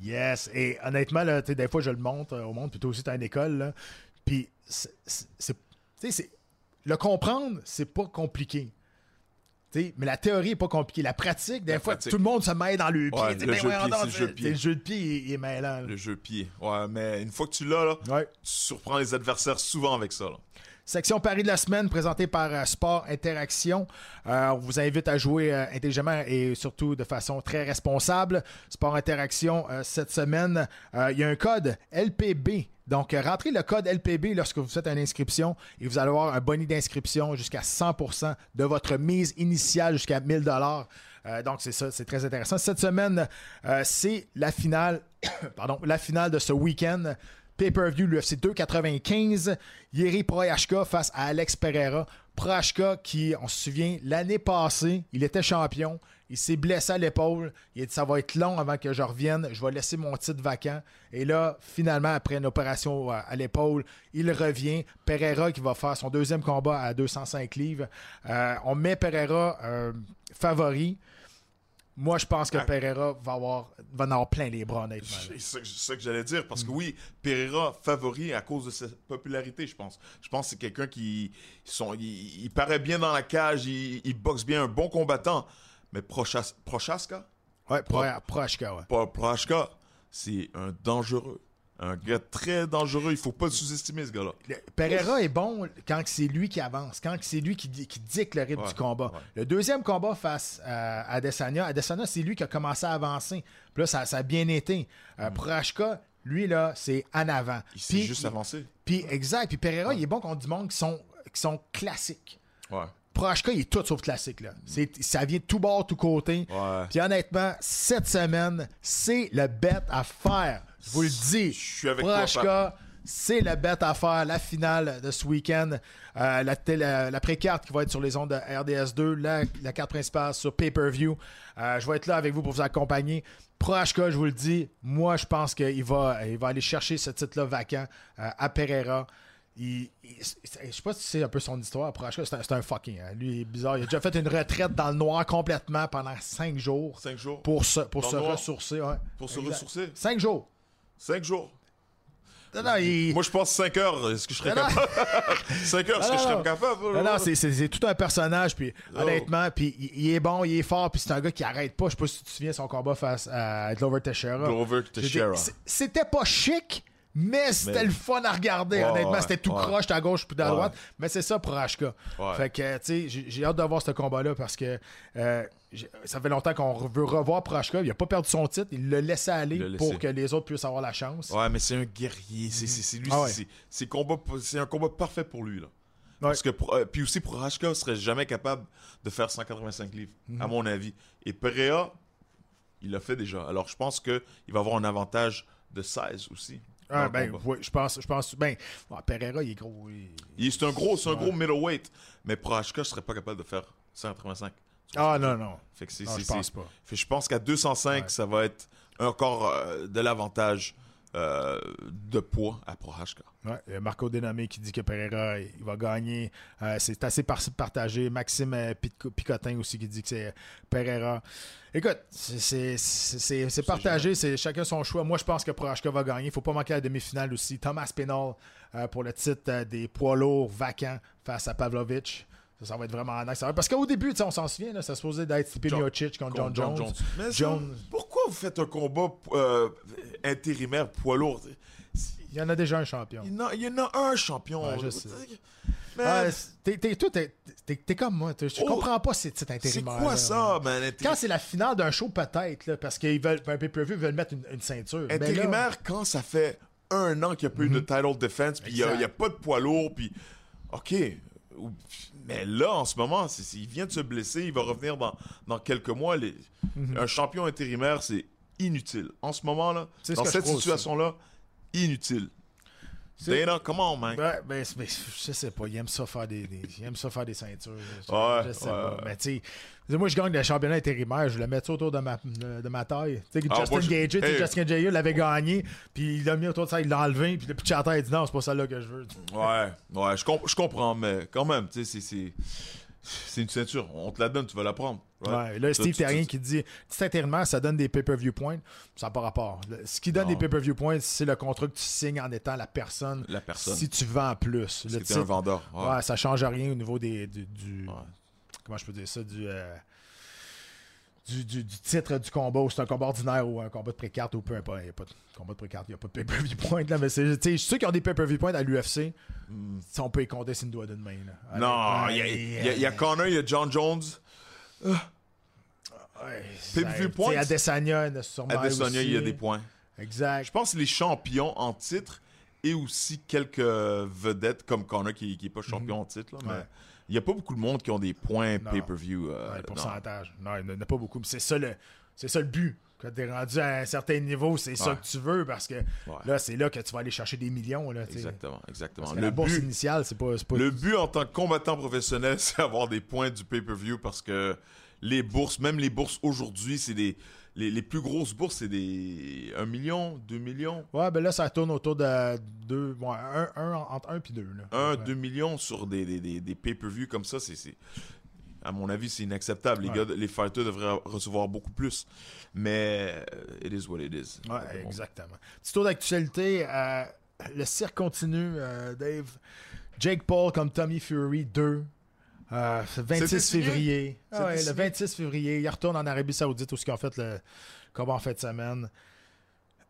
Yes. Et honnêtement, là, des fois, je le montre euh, au monde, puis toi aussi, tu une école. Là. Puis, c'est- le comprendre, c'est pas compliqué. Tu sais, mais la théorie est pas compliquée. La pratique, des La fois, pratique. tout le monde se met dans le pied. Ouais, le ben jeu de pied, le jeu de pied. Le jeu de pied, il, est mêlant. là. Le jeu pied. Ouais, mais une fois que tu l'as, Ouais. tu surprends les adversaires souvent avec ça. là. Section Paris de la semaine présentée par euh, Sport Interaction. Euh, on vous invite à jouer euh, intelligemment et surtout de façon très responsable. Sport Interaction, cette semaine, il y a un code LPB. Donc, rentrez le code LPB lorsque vous faites une inscription et vous allez avoir un bonus d'inscription jusqu'à 100% de votre mise initiale jusqu'à 1000 dollars. donc, c'est ça, c'est très intéressant. Cette semaine, c'est la finale, [coughs] pardon, la finale de ce week-end. Pay-per-view, l'UFC 295, Yeri Proyashka face à Alex Pereira. Proyashka qui, on se souvient, l'année passée, il était champion. Il s'est blessé à l'épaule. Il a dit ça va être long avant que je revienne. Je vais laisser mon titre vacant. Et là, finalement, après une opération à à l'épaule, il revient. Pereira qui va faire son deuxième combat à 205 livres. Euh, on met Pereira euh, favori. Moi, je pense que Ah. Pereira va, avoir, va en avoir plein les bras, honnêtement. C'est ça, que j'allais dire, parce que oui, Pereira favori à cause de sa popularité, je pense. Je pense que c'est quelqu'un qui sont, il, il paraît bien dans la cage, il, il boxe bien, un bon combattant. Mais Prochas- Prochaska, Ouais, Pro- Proyashka, ouais. Prochka, c'est un dangereux. Un gars très dangereux. Il faut pas le sous-estimer, ce gars-là. Pereira est bon quand c'est lui qui avance, quand c'est lui qui, qui dicte le rythme Ouais, du combat. ouais. Le deuxième combat face à Adesanya, Adesanya, c'est lui qui a commencé à avancer. Puis là, ça, ça a bien été. Euh, Prochka, lui, là, c'est en avant. Il s'est juste avancé. Puis exact. Puis Pereira, il est bon contre du monde qui sont qui sont classiques. Ouais. Prochka, il est tout sauf classique. Là. C'est- ça vient de tout bord, tout côté. Ouais. Puis honnêtement, cette semaine, c'est le bet à faire. Je vous le dis. Je suis avec toi, c'est le bet à faire. La finale de ce week-end. Euh, la, la, la pré-carte qui va être sur les ondes de RDS2. La, la carte principale sur pay-per-view. Euh, je vais être là avec vous pour vous accompagner. Prochka, je vous le dis, moi, je pense qu'il va, il va aller chercher ce titre-là vacant euh, à Pereira. Il, il- je sais pas si c'est un peu son histoire. C'est un, fucking. hein. Lui, il est bizarre. Il a déjà fait une retraite dans le noir complètement pendant 5 jours. Cinq jours. Pour se, pour Dans se ressourcer. Ouais. Pour se ressourcer. 5 jours. Cinq jours. Non, non, il- Moi, je pense 5 heures. Est-ce que je serais Non, capable? [laughs] 5 heures, est-ce que je serais capable Non, non, c'est- tout un personnage, puis Oh. honnêtement, puis il, il est bon, il est fort, puis c'est un gars qui arrête pas. Je sais pas si tu te souviens son combat face à Glover Teixeira. Glover Teixeira. C'était pas chic, mais c'était Mais- le fun à regarder, Ouais, honnêtement. ouais, c'était tout ouais. croche, à gauche puis à droite. Mais c'est ça pour HK. Fait que, tu sais, j'ai hâte de voir ce combat-là parce que euh, ça fait longtemps qu'on veut revoir Prochka. Il a pas perdu son titre, il l'a laissé aller pour que les autres puissent avoir la chance. Ouais, mais c'est un guerrier. C'est lui. Ah c'est- un combat parfait pour lui. Là. Parce que pour- euh, puis aussi pour Rashka, serait jamais capable de faire 185 livres, Mhm. à mon avis. Et Perea, il l'a fait déjà. Alors je pense que il va avoir un avantage de 16 aussi. Ah, ben, oui, je pense, je pense, ben, ouais, Pereira, il est gros. il- C'est un gros, c'est un Ouais. gros middleweight. Mais pour Rashka, je serais pas capable de faire 185. Ah, non, non. Fait que c'est, je pense pas. Fait que je pense qu'à 205, Ouais. ça va être encore euh, de l'avantage euh, de poids à Prohashka. Ouais, Marco Dénommé qui dit que Pereira il va gagner. Euh, c'est assez par- partagé. Maxime euh, Pic- Picotin aussi qui dit que c'est Pereira. Écoute, c'est- partagé. C'est chacun son choix. Moi, je pense que Prohashka va gagner. Il faut pas manquer la demi-finale aussi. Thomas Pinal euh, pour le titre des poids lourds vacants face à Pavlovich. Ça, ça va être vraiment nice. Parce qu'au début, on s'en souvient, là, ça se supposait d'être Stipe Miocic contre John Jones. Mais ça, Jones. pourquoi vous faites un combat euh, intérimaire poids lourd? Il y en a déjà un champion. il y, en a, il y en a un champion. Ouais, je sais. Man, Ouais, t'es- t'es- toi, t'es t'es- t'es comme moi. Je Oh, comprends pas ces titres c'est intérimaires. quoi là. ça, man? intéri- Quand c'est la finale d'un show, peut-être, là, parce qu'ils veulent, un pay-per-view, ils veulent mettre une, une ceinture. Mais là- Intérimaire, quand ça fait un an qu'il n'y a pas eu de title defense, puis il n'y a, pas de poids lourd, puis. OK. Mais là, en ce moment, il vient de se blesser, il va revenir dans, dans quelques mois. Les- Mhm. Un champion intérimaire, c'est inutile. En ce moment, là, ce dans cette situation-là, inutile. C'est- Dana, comment, man? Ouais, ben, c'est- ben, je sais pas, il aime ça faire des, des- il aime ça faire des ceintures. Je, Ouais, je sais ouais, pas. Mais tu sais, moi je gagne le championnat intérimaire, je le mets ça autour de ma, de ma taille. Tu sais, Ah, Justin Gage, Hey. Justin Gage l'avait gagné, puis il l'a mis autour de ça, il l'a enlevé, puis le à terre, il dit non, c'est pas celle-là que je veux. Ouais, ouais, je, comp- je comprends, mais quand même, tu sais, c'est- c'est. Une ceinture. On te la donne, tu vas la prendre. Ouais, là, Tu- Steve tu- Terrien tu- qui dit intérimaire, ça donne des pay-per-view points. Ça n'a pas rapport. Ce qui donne Non. des pay-per-view points, c'est le contrat que tu signes en étant la personne. La personne. Si tu vends plus. T'es titre- un vendeur. Ouais. Ouais, ça change rien au niveau des, du, du- Ouais. Comment je peux dire ça Du, euh, du, du- du titre du combat, ou c'est un combat ordinaire ou un combat de pré-carte ou peu importe. Il n'y a pas de combat de pré-carte, il n'y a pas de pay-per-view point. Là, mais c'est, ceux qui ont des pay-per-view points à l'UFC, si on peut y compter, c'est une doigt d'une main. Là. Non, il y, y a- il y a Connor, il y a John Jones. ouais, Pay-per-view points? Adesanya, il y a sûrement Adesanya, il y a des points. Exact. Je pense que les champions en titre et aussi quelques vedettes comme Connor qui n'est pas champion en titre. là, mais Ouais. Il n'y a pas beaucoup de monde qui ont des points pay-per-view. euh, Ouais, le non. pourcentage. Non, il n'y en a pas beaucoup. Mais c'est ça le, c'est ça le but. Quand tu es rendu à un certain niveau, c'est ça que tu veux parce que là, c'est là que tu vas aller chercher des millions. Là. Exactement, exactement. Parce que Le la bourse initiale, c'est pas. pas- le but en tant que combattant professionnel, [laughs] c'est avoir des points du pay-per-view parce que les bourses, même les bourses aujourd'hui, c'est des. Les, les plus grosses bourses, c'est des 1 million, 2 millions. Ouais, ben là, ça tourne autour de deux. Ouais, un, un, entre 1 et 2. 1, ouais. 2 millions sur des, des, des, des pay-per-view comme ça, c'est, à mon avis, c'est inacceptable. Les, Ouais. gars, les fighters devraient recevoir beaucoup plus. Mais euh, it is what it is. Ouais, exactement. Petit tour d'actualité. euh, le cirque continue, euh, Dave. Jake Paul comme Tommy Fury 2. Euh, c'est le 26 C'était signé? février. Ah ouais, le signé? 26 février. Il retourne en Arabie Saoudite où ils ont fait le combat en fin de semaine.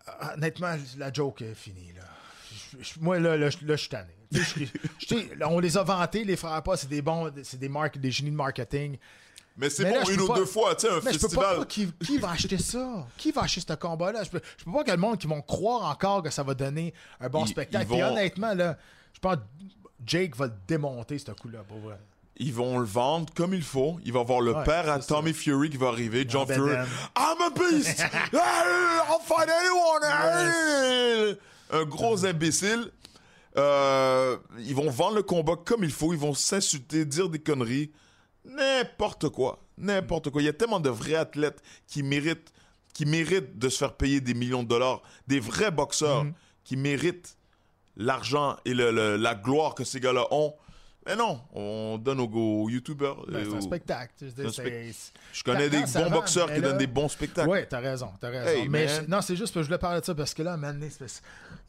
Euh, honnêtement, la joke est finie. Là. Je- je- moi, là, là, je là, je suis tanné. Je- on les a vantés, les frères pas, c'est des bons, c'est des, marques, des génies de marketing. Mais c'est là, bon une ou pas- deux fois, tu sais, un Mais je peux pas festival. croire qui, qui va acheter ça? Qui va acheter ce combat-là? Je peux, je peux pas que le monde qui vont croire encore que ça va donner un bon Ils- spectacle. ils honnêtement, là, je pense Jake va le démonter, ce coup-là, pour vrai. Ils vont le vendre comme il faut. Il va avoir le Ouais, père à ça. Tommy Fury qui va arriver. John Ben Fury. Ben. I'm a beast! [laughs] Hey, I'll fight anyone! Hey! Un gros imbécile. Euh, ils vont vendre le combat comme il faut. Ils vont s'insulter, dire des conneries. N'importe quoi. N'importe quoi. Il y a tellement de vrais athlètes qui méritent, qui méritent de se faire payer des millions de dollars. Des vrais boxeurs Mhm. qui méritent l'argent et le- le- la gloire que ces gars-là ont. Mais non, on donne aux, aux youtubeurs. Ben, euh, c'est un aux- spectacle. un c'est- Je connais des bons vend, boxeurs qui là- donnent des bons spectacles. Ouais, t'as raison, t'as raison. Hey, mais non, c'est juste que je voulais parler de ça parce que là, man,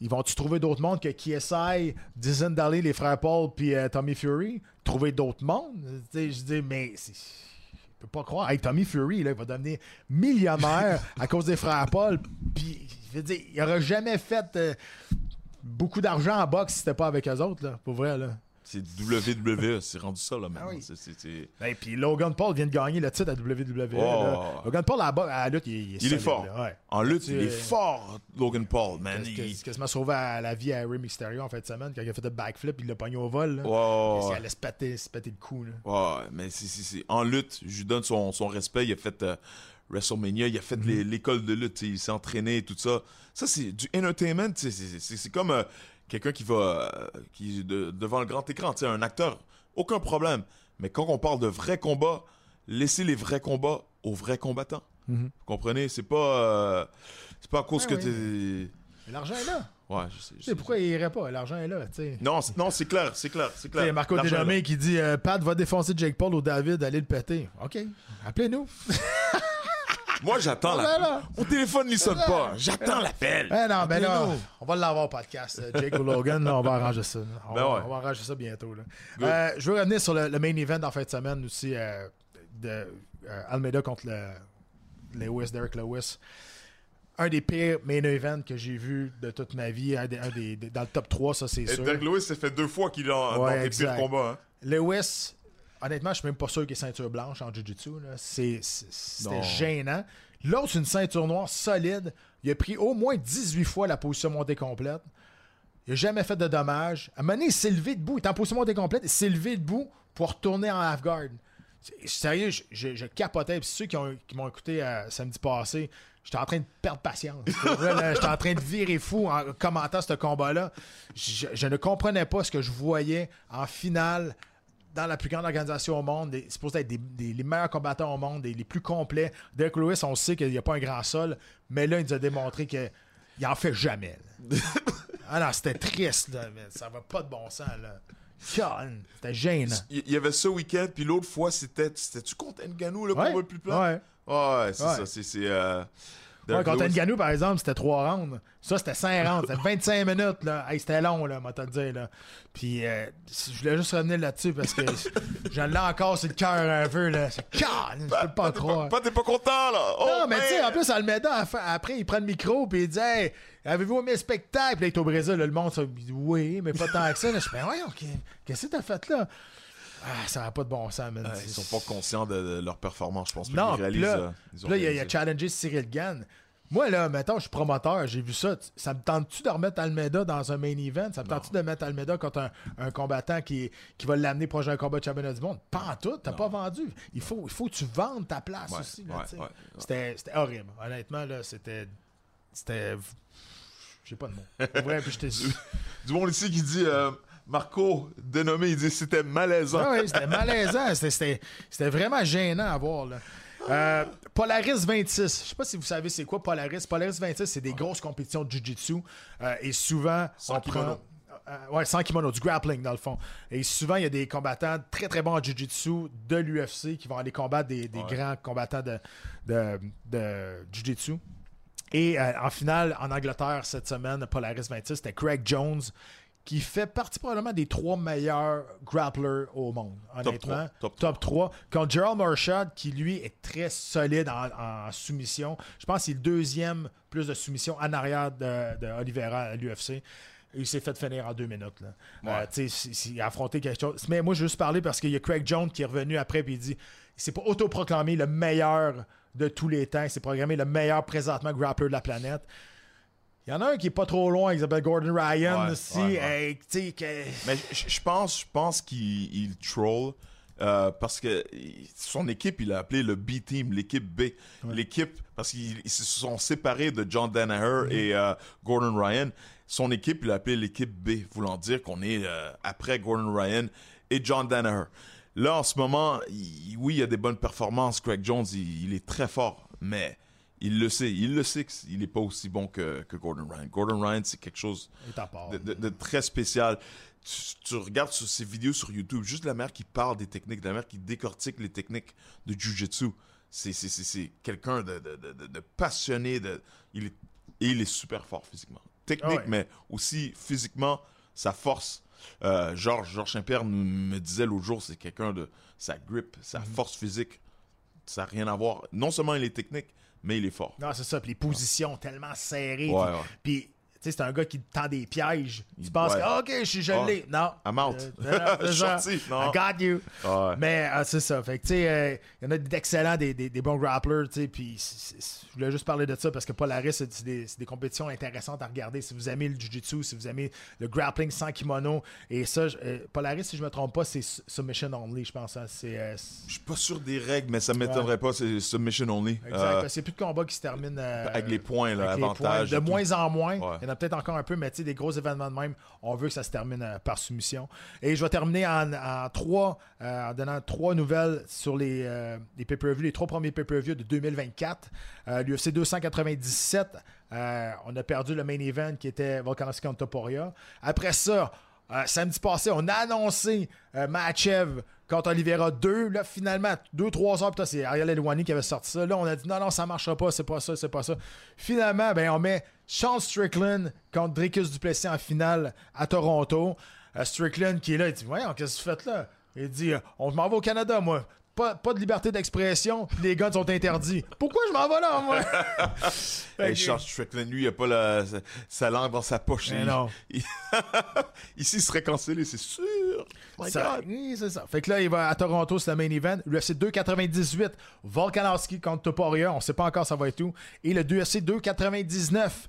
ils vont-tu trouver d'autres mondes que KSI, Dizon Daly, les frères Paul, puis euh, Tommy Fury? Trouver d'autres mondes? Je dis, mais c'est- je peux pas croire. Hey, Tommy Fury, là, il va devenir millionnaire [laughs] à cause des frères Paul. Puis, je veux dire, il aurait jamais fait euh, beaucoup d'argent en boxe si c'était pas avec eux autres, là, pour vrai, là. C'est WWE, c'est rendu ça, là, maintenant. Ah c'est- Et puis Logan Paul vient de gagner le titre à WWE. là. Oh. Logan Paul, à la, bo- à la lutte, il, il est, Il est fort. ouais. En lutte, il est fort, Logan Paul, man. Qu'est-ce Il- qui quasiment sauvé à la vie à Rey Mysterio en fin de semaine quand il a fait le backflip il l'a pogné au vol. Là. Ouais, Il allait se péter, se péter le cou. Là. ouais, mais c'est- c'est- c'est- en lutte, je lui donne son, son respect. Il a fait euh, WrestleMania, il a fait Mhm. l'école de lutte, il s'est entraîné et tout ça. Ça, c'est du entertainment. tu sais, C'est c'est- c'est comme euh, quelqu'un qui va euh, qui de- devant le grand écran, tu sais, un acteur. Aucun problème. Mais quand on parle de vrais combats, laissez les vrais combats aux vrais combattants. Mhm. Vous comprenez? C'est pas, euh, c'est pas à cause Ouais, que oui. t'es. Mais L'argent est là. Ouais, je sais. je pourquoi il irait pas? L'argent est là. tu sais. Non, c'est- non, c'est clair, c'est clair, c'est clair. Marco est là. Dénommé qui dit euh, Pat va défoncer Jake Paul ou David, allez le péter. OK. Appelez-nous. [laughs] Moi, j'attends l'appel. là. Mon téléphone ne sonne pas. J'attends l'appel. Eh non, ben là, on va l'avoir au podcast. euh, Jake ou Logan, on va arranger ça. On, Ben ouais. on va arranger ça bientôt. Là. Euh, je veux revenir sur le, le main event en fin de semaine aussi euh, de euh, Almeida contre le, Lewis, Derek Lewis. Un des pires main events que j'ai vu de toute ma vie. Un des, un des- des- dans le top 3, ça c'est sûr. Derek Lewis, ça fait deux fois qu'il est en- Ouais, dans des exact. pires combats. hein. Lewis, honnêtement, je suis même pas sûr qu'il est ceinture blanche en c'est- C'était gênant. L'autre, c'est une ceinture noire solide. Il a pris au moins 18 fois la position montée complète. Il n'a jamais fait de dommages. À un moment donné, il s'est levé debout. Il est en position montée complète. Il s'est levé debout pour retourner en half-guard. Sérieux, je, je- je capotais. Puis ceux qui, ont- qui m'ont écouté euh, samedi passé, j'étais en train de perdre patience. [laughs] J'étais en train de virer fou en commentant ce combat-là. Je, je ne comprenais pas ce que je voyais en finale dans la plus grande organisation au monde, c'est supposé être des, des- les meilleurs combattants au monde, des- les plus complets. Derek Lewis, on sait qu'il n'y a pas un grand sol, mais là, il nous a démontré qu'il en fait jamais. [laughs] ah non, c'était triste, là, mais ça va pas de bon sens. là. C'était gênant. Il y avait ce week-end, puis l'autre fois, c'était. C'était-tu contre Nganou, le Ouais, combat le plus plat? ouais. Ouais, c'est Ouais. ça. C'est. c'est, euh, Ouais, Lewis. Ngannou, par exemple, c'était 3 rounds. Ça, c'était 5 [laughs] rounds. C'était 25 minutes. Là. Hey, c'était long, là, moi, te dire. Là. Puis, euh, je voulais juste revenir là-dessus parce que [laughs] j'en ai encore sur le cœur un peu. Là. C'est [laughs] calme, je peux pas croire. pas, t'es pas content, là? Oh, Non, mais tu sais, en plus, Almeida, après, il prend le micro puis il dit Hey, avez-vous aimé le spectacle? Puis là, il est au Brésil, là, le monde, ça, il dit Oui, mais pas tant que ça. Là, je fais Ben, voyons, ok, qu'est-ce que t'as fait là? Ah, ça n'a pas de bon sens, man. Ils sont pas conscients de, leur performance, je pense. Non, puis réalisent, là, euh, ils là, il a, il a challengé Cyril Gann. Moi, là, mettons, je suis promoteur, j'ai vu ça. Ça me tente-tu de remettre Almeida dans un main event? Ça me tente-tu de mettre Almeida contre un, un combattant qui, qui va l'amener proche d'un combat de championnat du monde? Pas en tout, t'as pas vendu. Il faut, il faut que tu vendes ta place Ouais, aussi. ouais, ouais. C'était c'était horrible. Honnêtement, là, c'était. C'était. J'ai pas de mots. Vrai, puis j'étais. [laughs] Du monde ici qui dit. euh, Marco, dénommé, il dit c'était malaisant. Ah oui, c'était malaisant. C'était- vraiment gênant à voir. Là. Euh, Polaris 26. Je sais pas si vous savez c'est quoi Polaris. Polaris 26, c'est des grosses compétitions de Jiu-Jitsu. euh, et souvent, Sans on prend- kimono. Euh, ouais, sans kimono, du grappling dans le fond. Et souvent, il y a des combattants très très bons en Jiu-Jitsu de l'UFC qui vont aller combattre des, des grands combattants de, de, de Jiu-Jitsu. Et euh, en finale, en Angleterre, cette semaine, Polaris 26, c'était Craig Jones, qui fait partie probablement des trois meilleurs grapplers au monde, honnêtement. top Top 3. Contre Gerald Marshall, qui lui est très solide en, en soumission. Je pense qu'il est le deuxième plus de soumission en arrière de, de Oliveira à l'UFC. Il s'est fait finir en deux minutes. Là. Euh, s'il a affronté quelque chose. Mais moi, je veux juste parler parce qu'il y a Craig Jones qui est revenu après et il dit il s'est pas autoproclamé le meilleur de tous les temps. Il s'est programmé le meilleur présentement grappler de la planète. Il y en a un qui est pas trop loin, qui s'appelle Gordon Ryan. Ouais, aussi. ouais, ouais. Hey, tu sais, que- Mais je pense, je pense qu'il il troll euh, parce que son équipe, il a appelé le B-Team, l'équipe B. L'équipe, parce qu'ils ils se sont séparés de John Danaher et euh, Gordon Ryan. Son équipe, il a appelé l'équipe B, voulant dire qu'on est euh, après Gordon Ryan et John Danaher. Là, en ce moment, il- oui, il y a des bonnes performances. Craig Jones, il, il est très fort, mais il le sait. Il le sait qu'il n'est pas aussi bon que, que Gordon Ryan. Gordon Ryan, c'est quelque chose de, de- de très spécial. Tu, tu regardes sur ses vidéos sur YouTube, juste la mère qui parle des techniques, la mère qui décortique les techniques de Jiu-Jitsu. C'est, c'est, c'est, c'est quelqu'un de, de, passionné. De, il est, et il est super fort physiquement. Technique, Ah ouais. mais aussi physiquement, sa force. Euh, Georges, Georges me- disait l'autre jour, c'est quelqu'un de sa grip, sa Mhm. force physique. Ça n'a rien à voir. Non seulement il est technique, mais il est fort. Non, c'est ça. Puis les positions tellement serrées. Ouais, puis- c'est un gars qui te tend des pièges. Tu Il- penses ouais. que, ah, OK, je suis Ouais. l'ai. Non. I'm out. Euh, non, Je suis [laughs] ça. sorti, non. I got you. Ouais. Mais euh, c'est ça. Fait que, tu sais, euh, il y en a d'excellents, des, des, des bons grapplers, tu sais. Puis, je voulais juste parler de ça parce que Polaris, c'est des, des compétitions intéressantes à regarder. Si vous aimez le Jiu-Jitsu, si vous aimez le grappling sans kimono. Et ça, euh, Polaris, si je me trompe pas, c'est su- submission only, je pense. hein. C'est. Je suis pas sûr des règles, mais ça m'étonnerait pas, c'est submission only. Exact. C'est plus de combats qui se terminent. euh, avec les points, là, avec les avantage. points. De moins en moins. Ouais. Peut-être encore un peu, mais tu sais, des gros événements de même, on veut que ça se termine euh, par soumission. Et je vais terminer en, trois, euh, en donnant trois nouvelles sur les, euh, les pay-per-view, les trois premiers pay-per-view de 2024. Euh, L'UFC 297, euh, on a perdu le main event qui était Volkanovski contre Topuria. Après ça, samedi passé, on a annoncé Matchev contre Oliveira 2. Là, finalement, 2-3 heures plus tard, c'est Ariel Elwani qui avait sorti ça. Là, on a dit non, non, ça marchera pas, c'est pas ça, c'est pas ça. Finalement, ben, on met Sean Strickland contre Dricus Duplessis en finale à Toronto. Euh, Strickland qui est là, il dit Voyons, qu'est-ce que vous faites là? Il dit euh, On m'en va au Canada, moi. Pas, pas de liberté d'expression, les guns sont interdits. Pourquoi je m'en vais là, moi? [laughs] Hey, que- Charles Strickland, lui, il a pas la- sa, sa langue dans sa poche. Mais Il- non. il- [laughs] Ici, il serait cancellé, c'est sûr. My Ça- God. oui, c'est ça. Fait que là, il va à Toronto, c'est le main event. UFC 298, Volkanovski contre Topuria. On sait pas encore ça va être où. Et le UFC 299,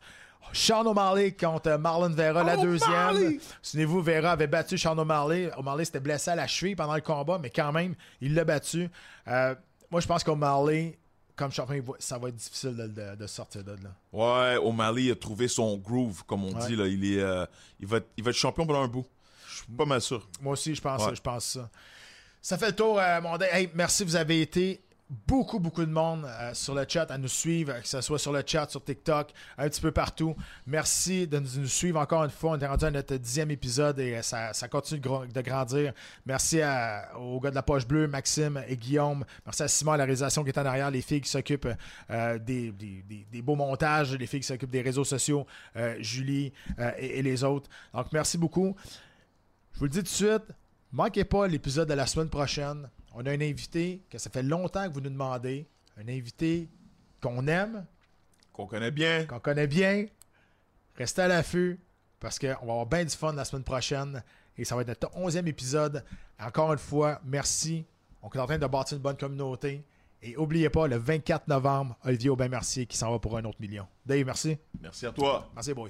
Sean O'Malley contre Marlon Vera, la deuxième. Souvenez-vous, Vera avait battu Sean O'Malley. O'Malley s'était blessé à la cheville pendant le combat, mais quand même, il l'a battu. Euh, moi, je pense qu'O'Malley, comme champion, ça va être difficile de, de- de sortir de là. Ouais, O'Malley a trouvé son groove, comme on Ouais. dit. Là. Il, est, euh, il, va être, il va être champion pendant un bout. Je suis pas mal sûr. Moi aussi, je pense, Ouais. je pense ça. Ça fait le tour, euh, mon day. Hey, merci, vous avez été beaucoup, beaucoup de monde euh, sur le chat à nous suivre, que ce soit sur le chat, sur TikTok, un petit peu partout. Merci de nous suivre encore une fois. On est rendu à notre dixième épisode et euh, ça, continue de, grandir. Merci aux gars de la poche bleue, Maxime et Guillaume. Merci à Simon à la réalisation qui est en arrière, les filles qui s'occupent euh, des, des- beaux montages, les filles qui s'occupent des réseaux sociaux, Julie et, et les autres. Donc, merci beaucoup. Je vous le dis tout de suite, manquez pas l'épisode de la semaine prochaine. On a un invité que ça fait longtemps que vous nous demandez. Un invité qu'on aime, Qu'on connaît bien. qu'on connaît bien. Restez à l'affût parce qu'on va avoir bien du fun la semaine prochaine. Et ça va être notre 11e épisode. Encore une fois, merci. On est en train de bâtir une bonne communauté. Et n'oubliez pas, le 24 novembre, Olivier Aubin-Mercier qui s'en va pour un autre million. Dave, merci. Merci à toi. Merci, boys.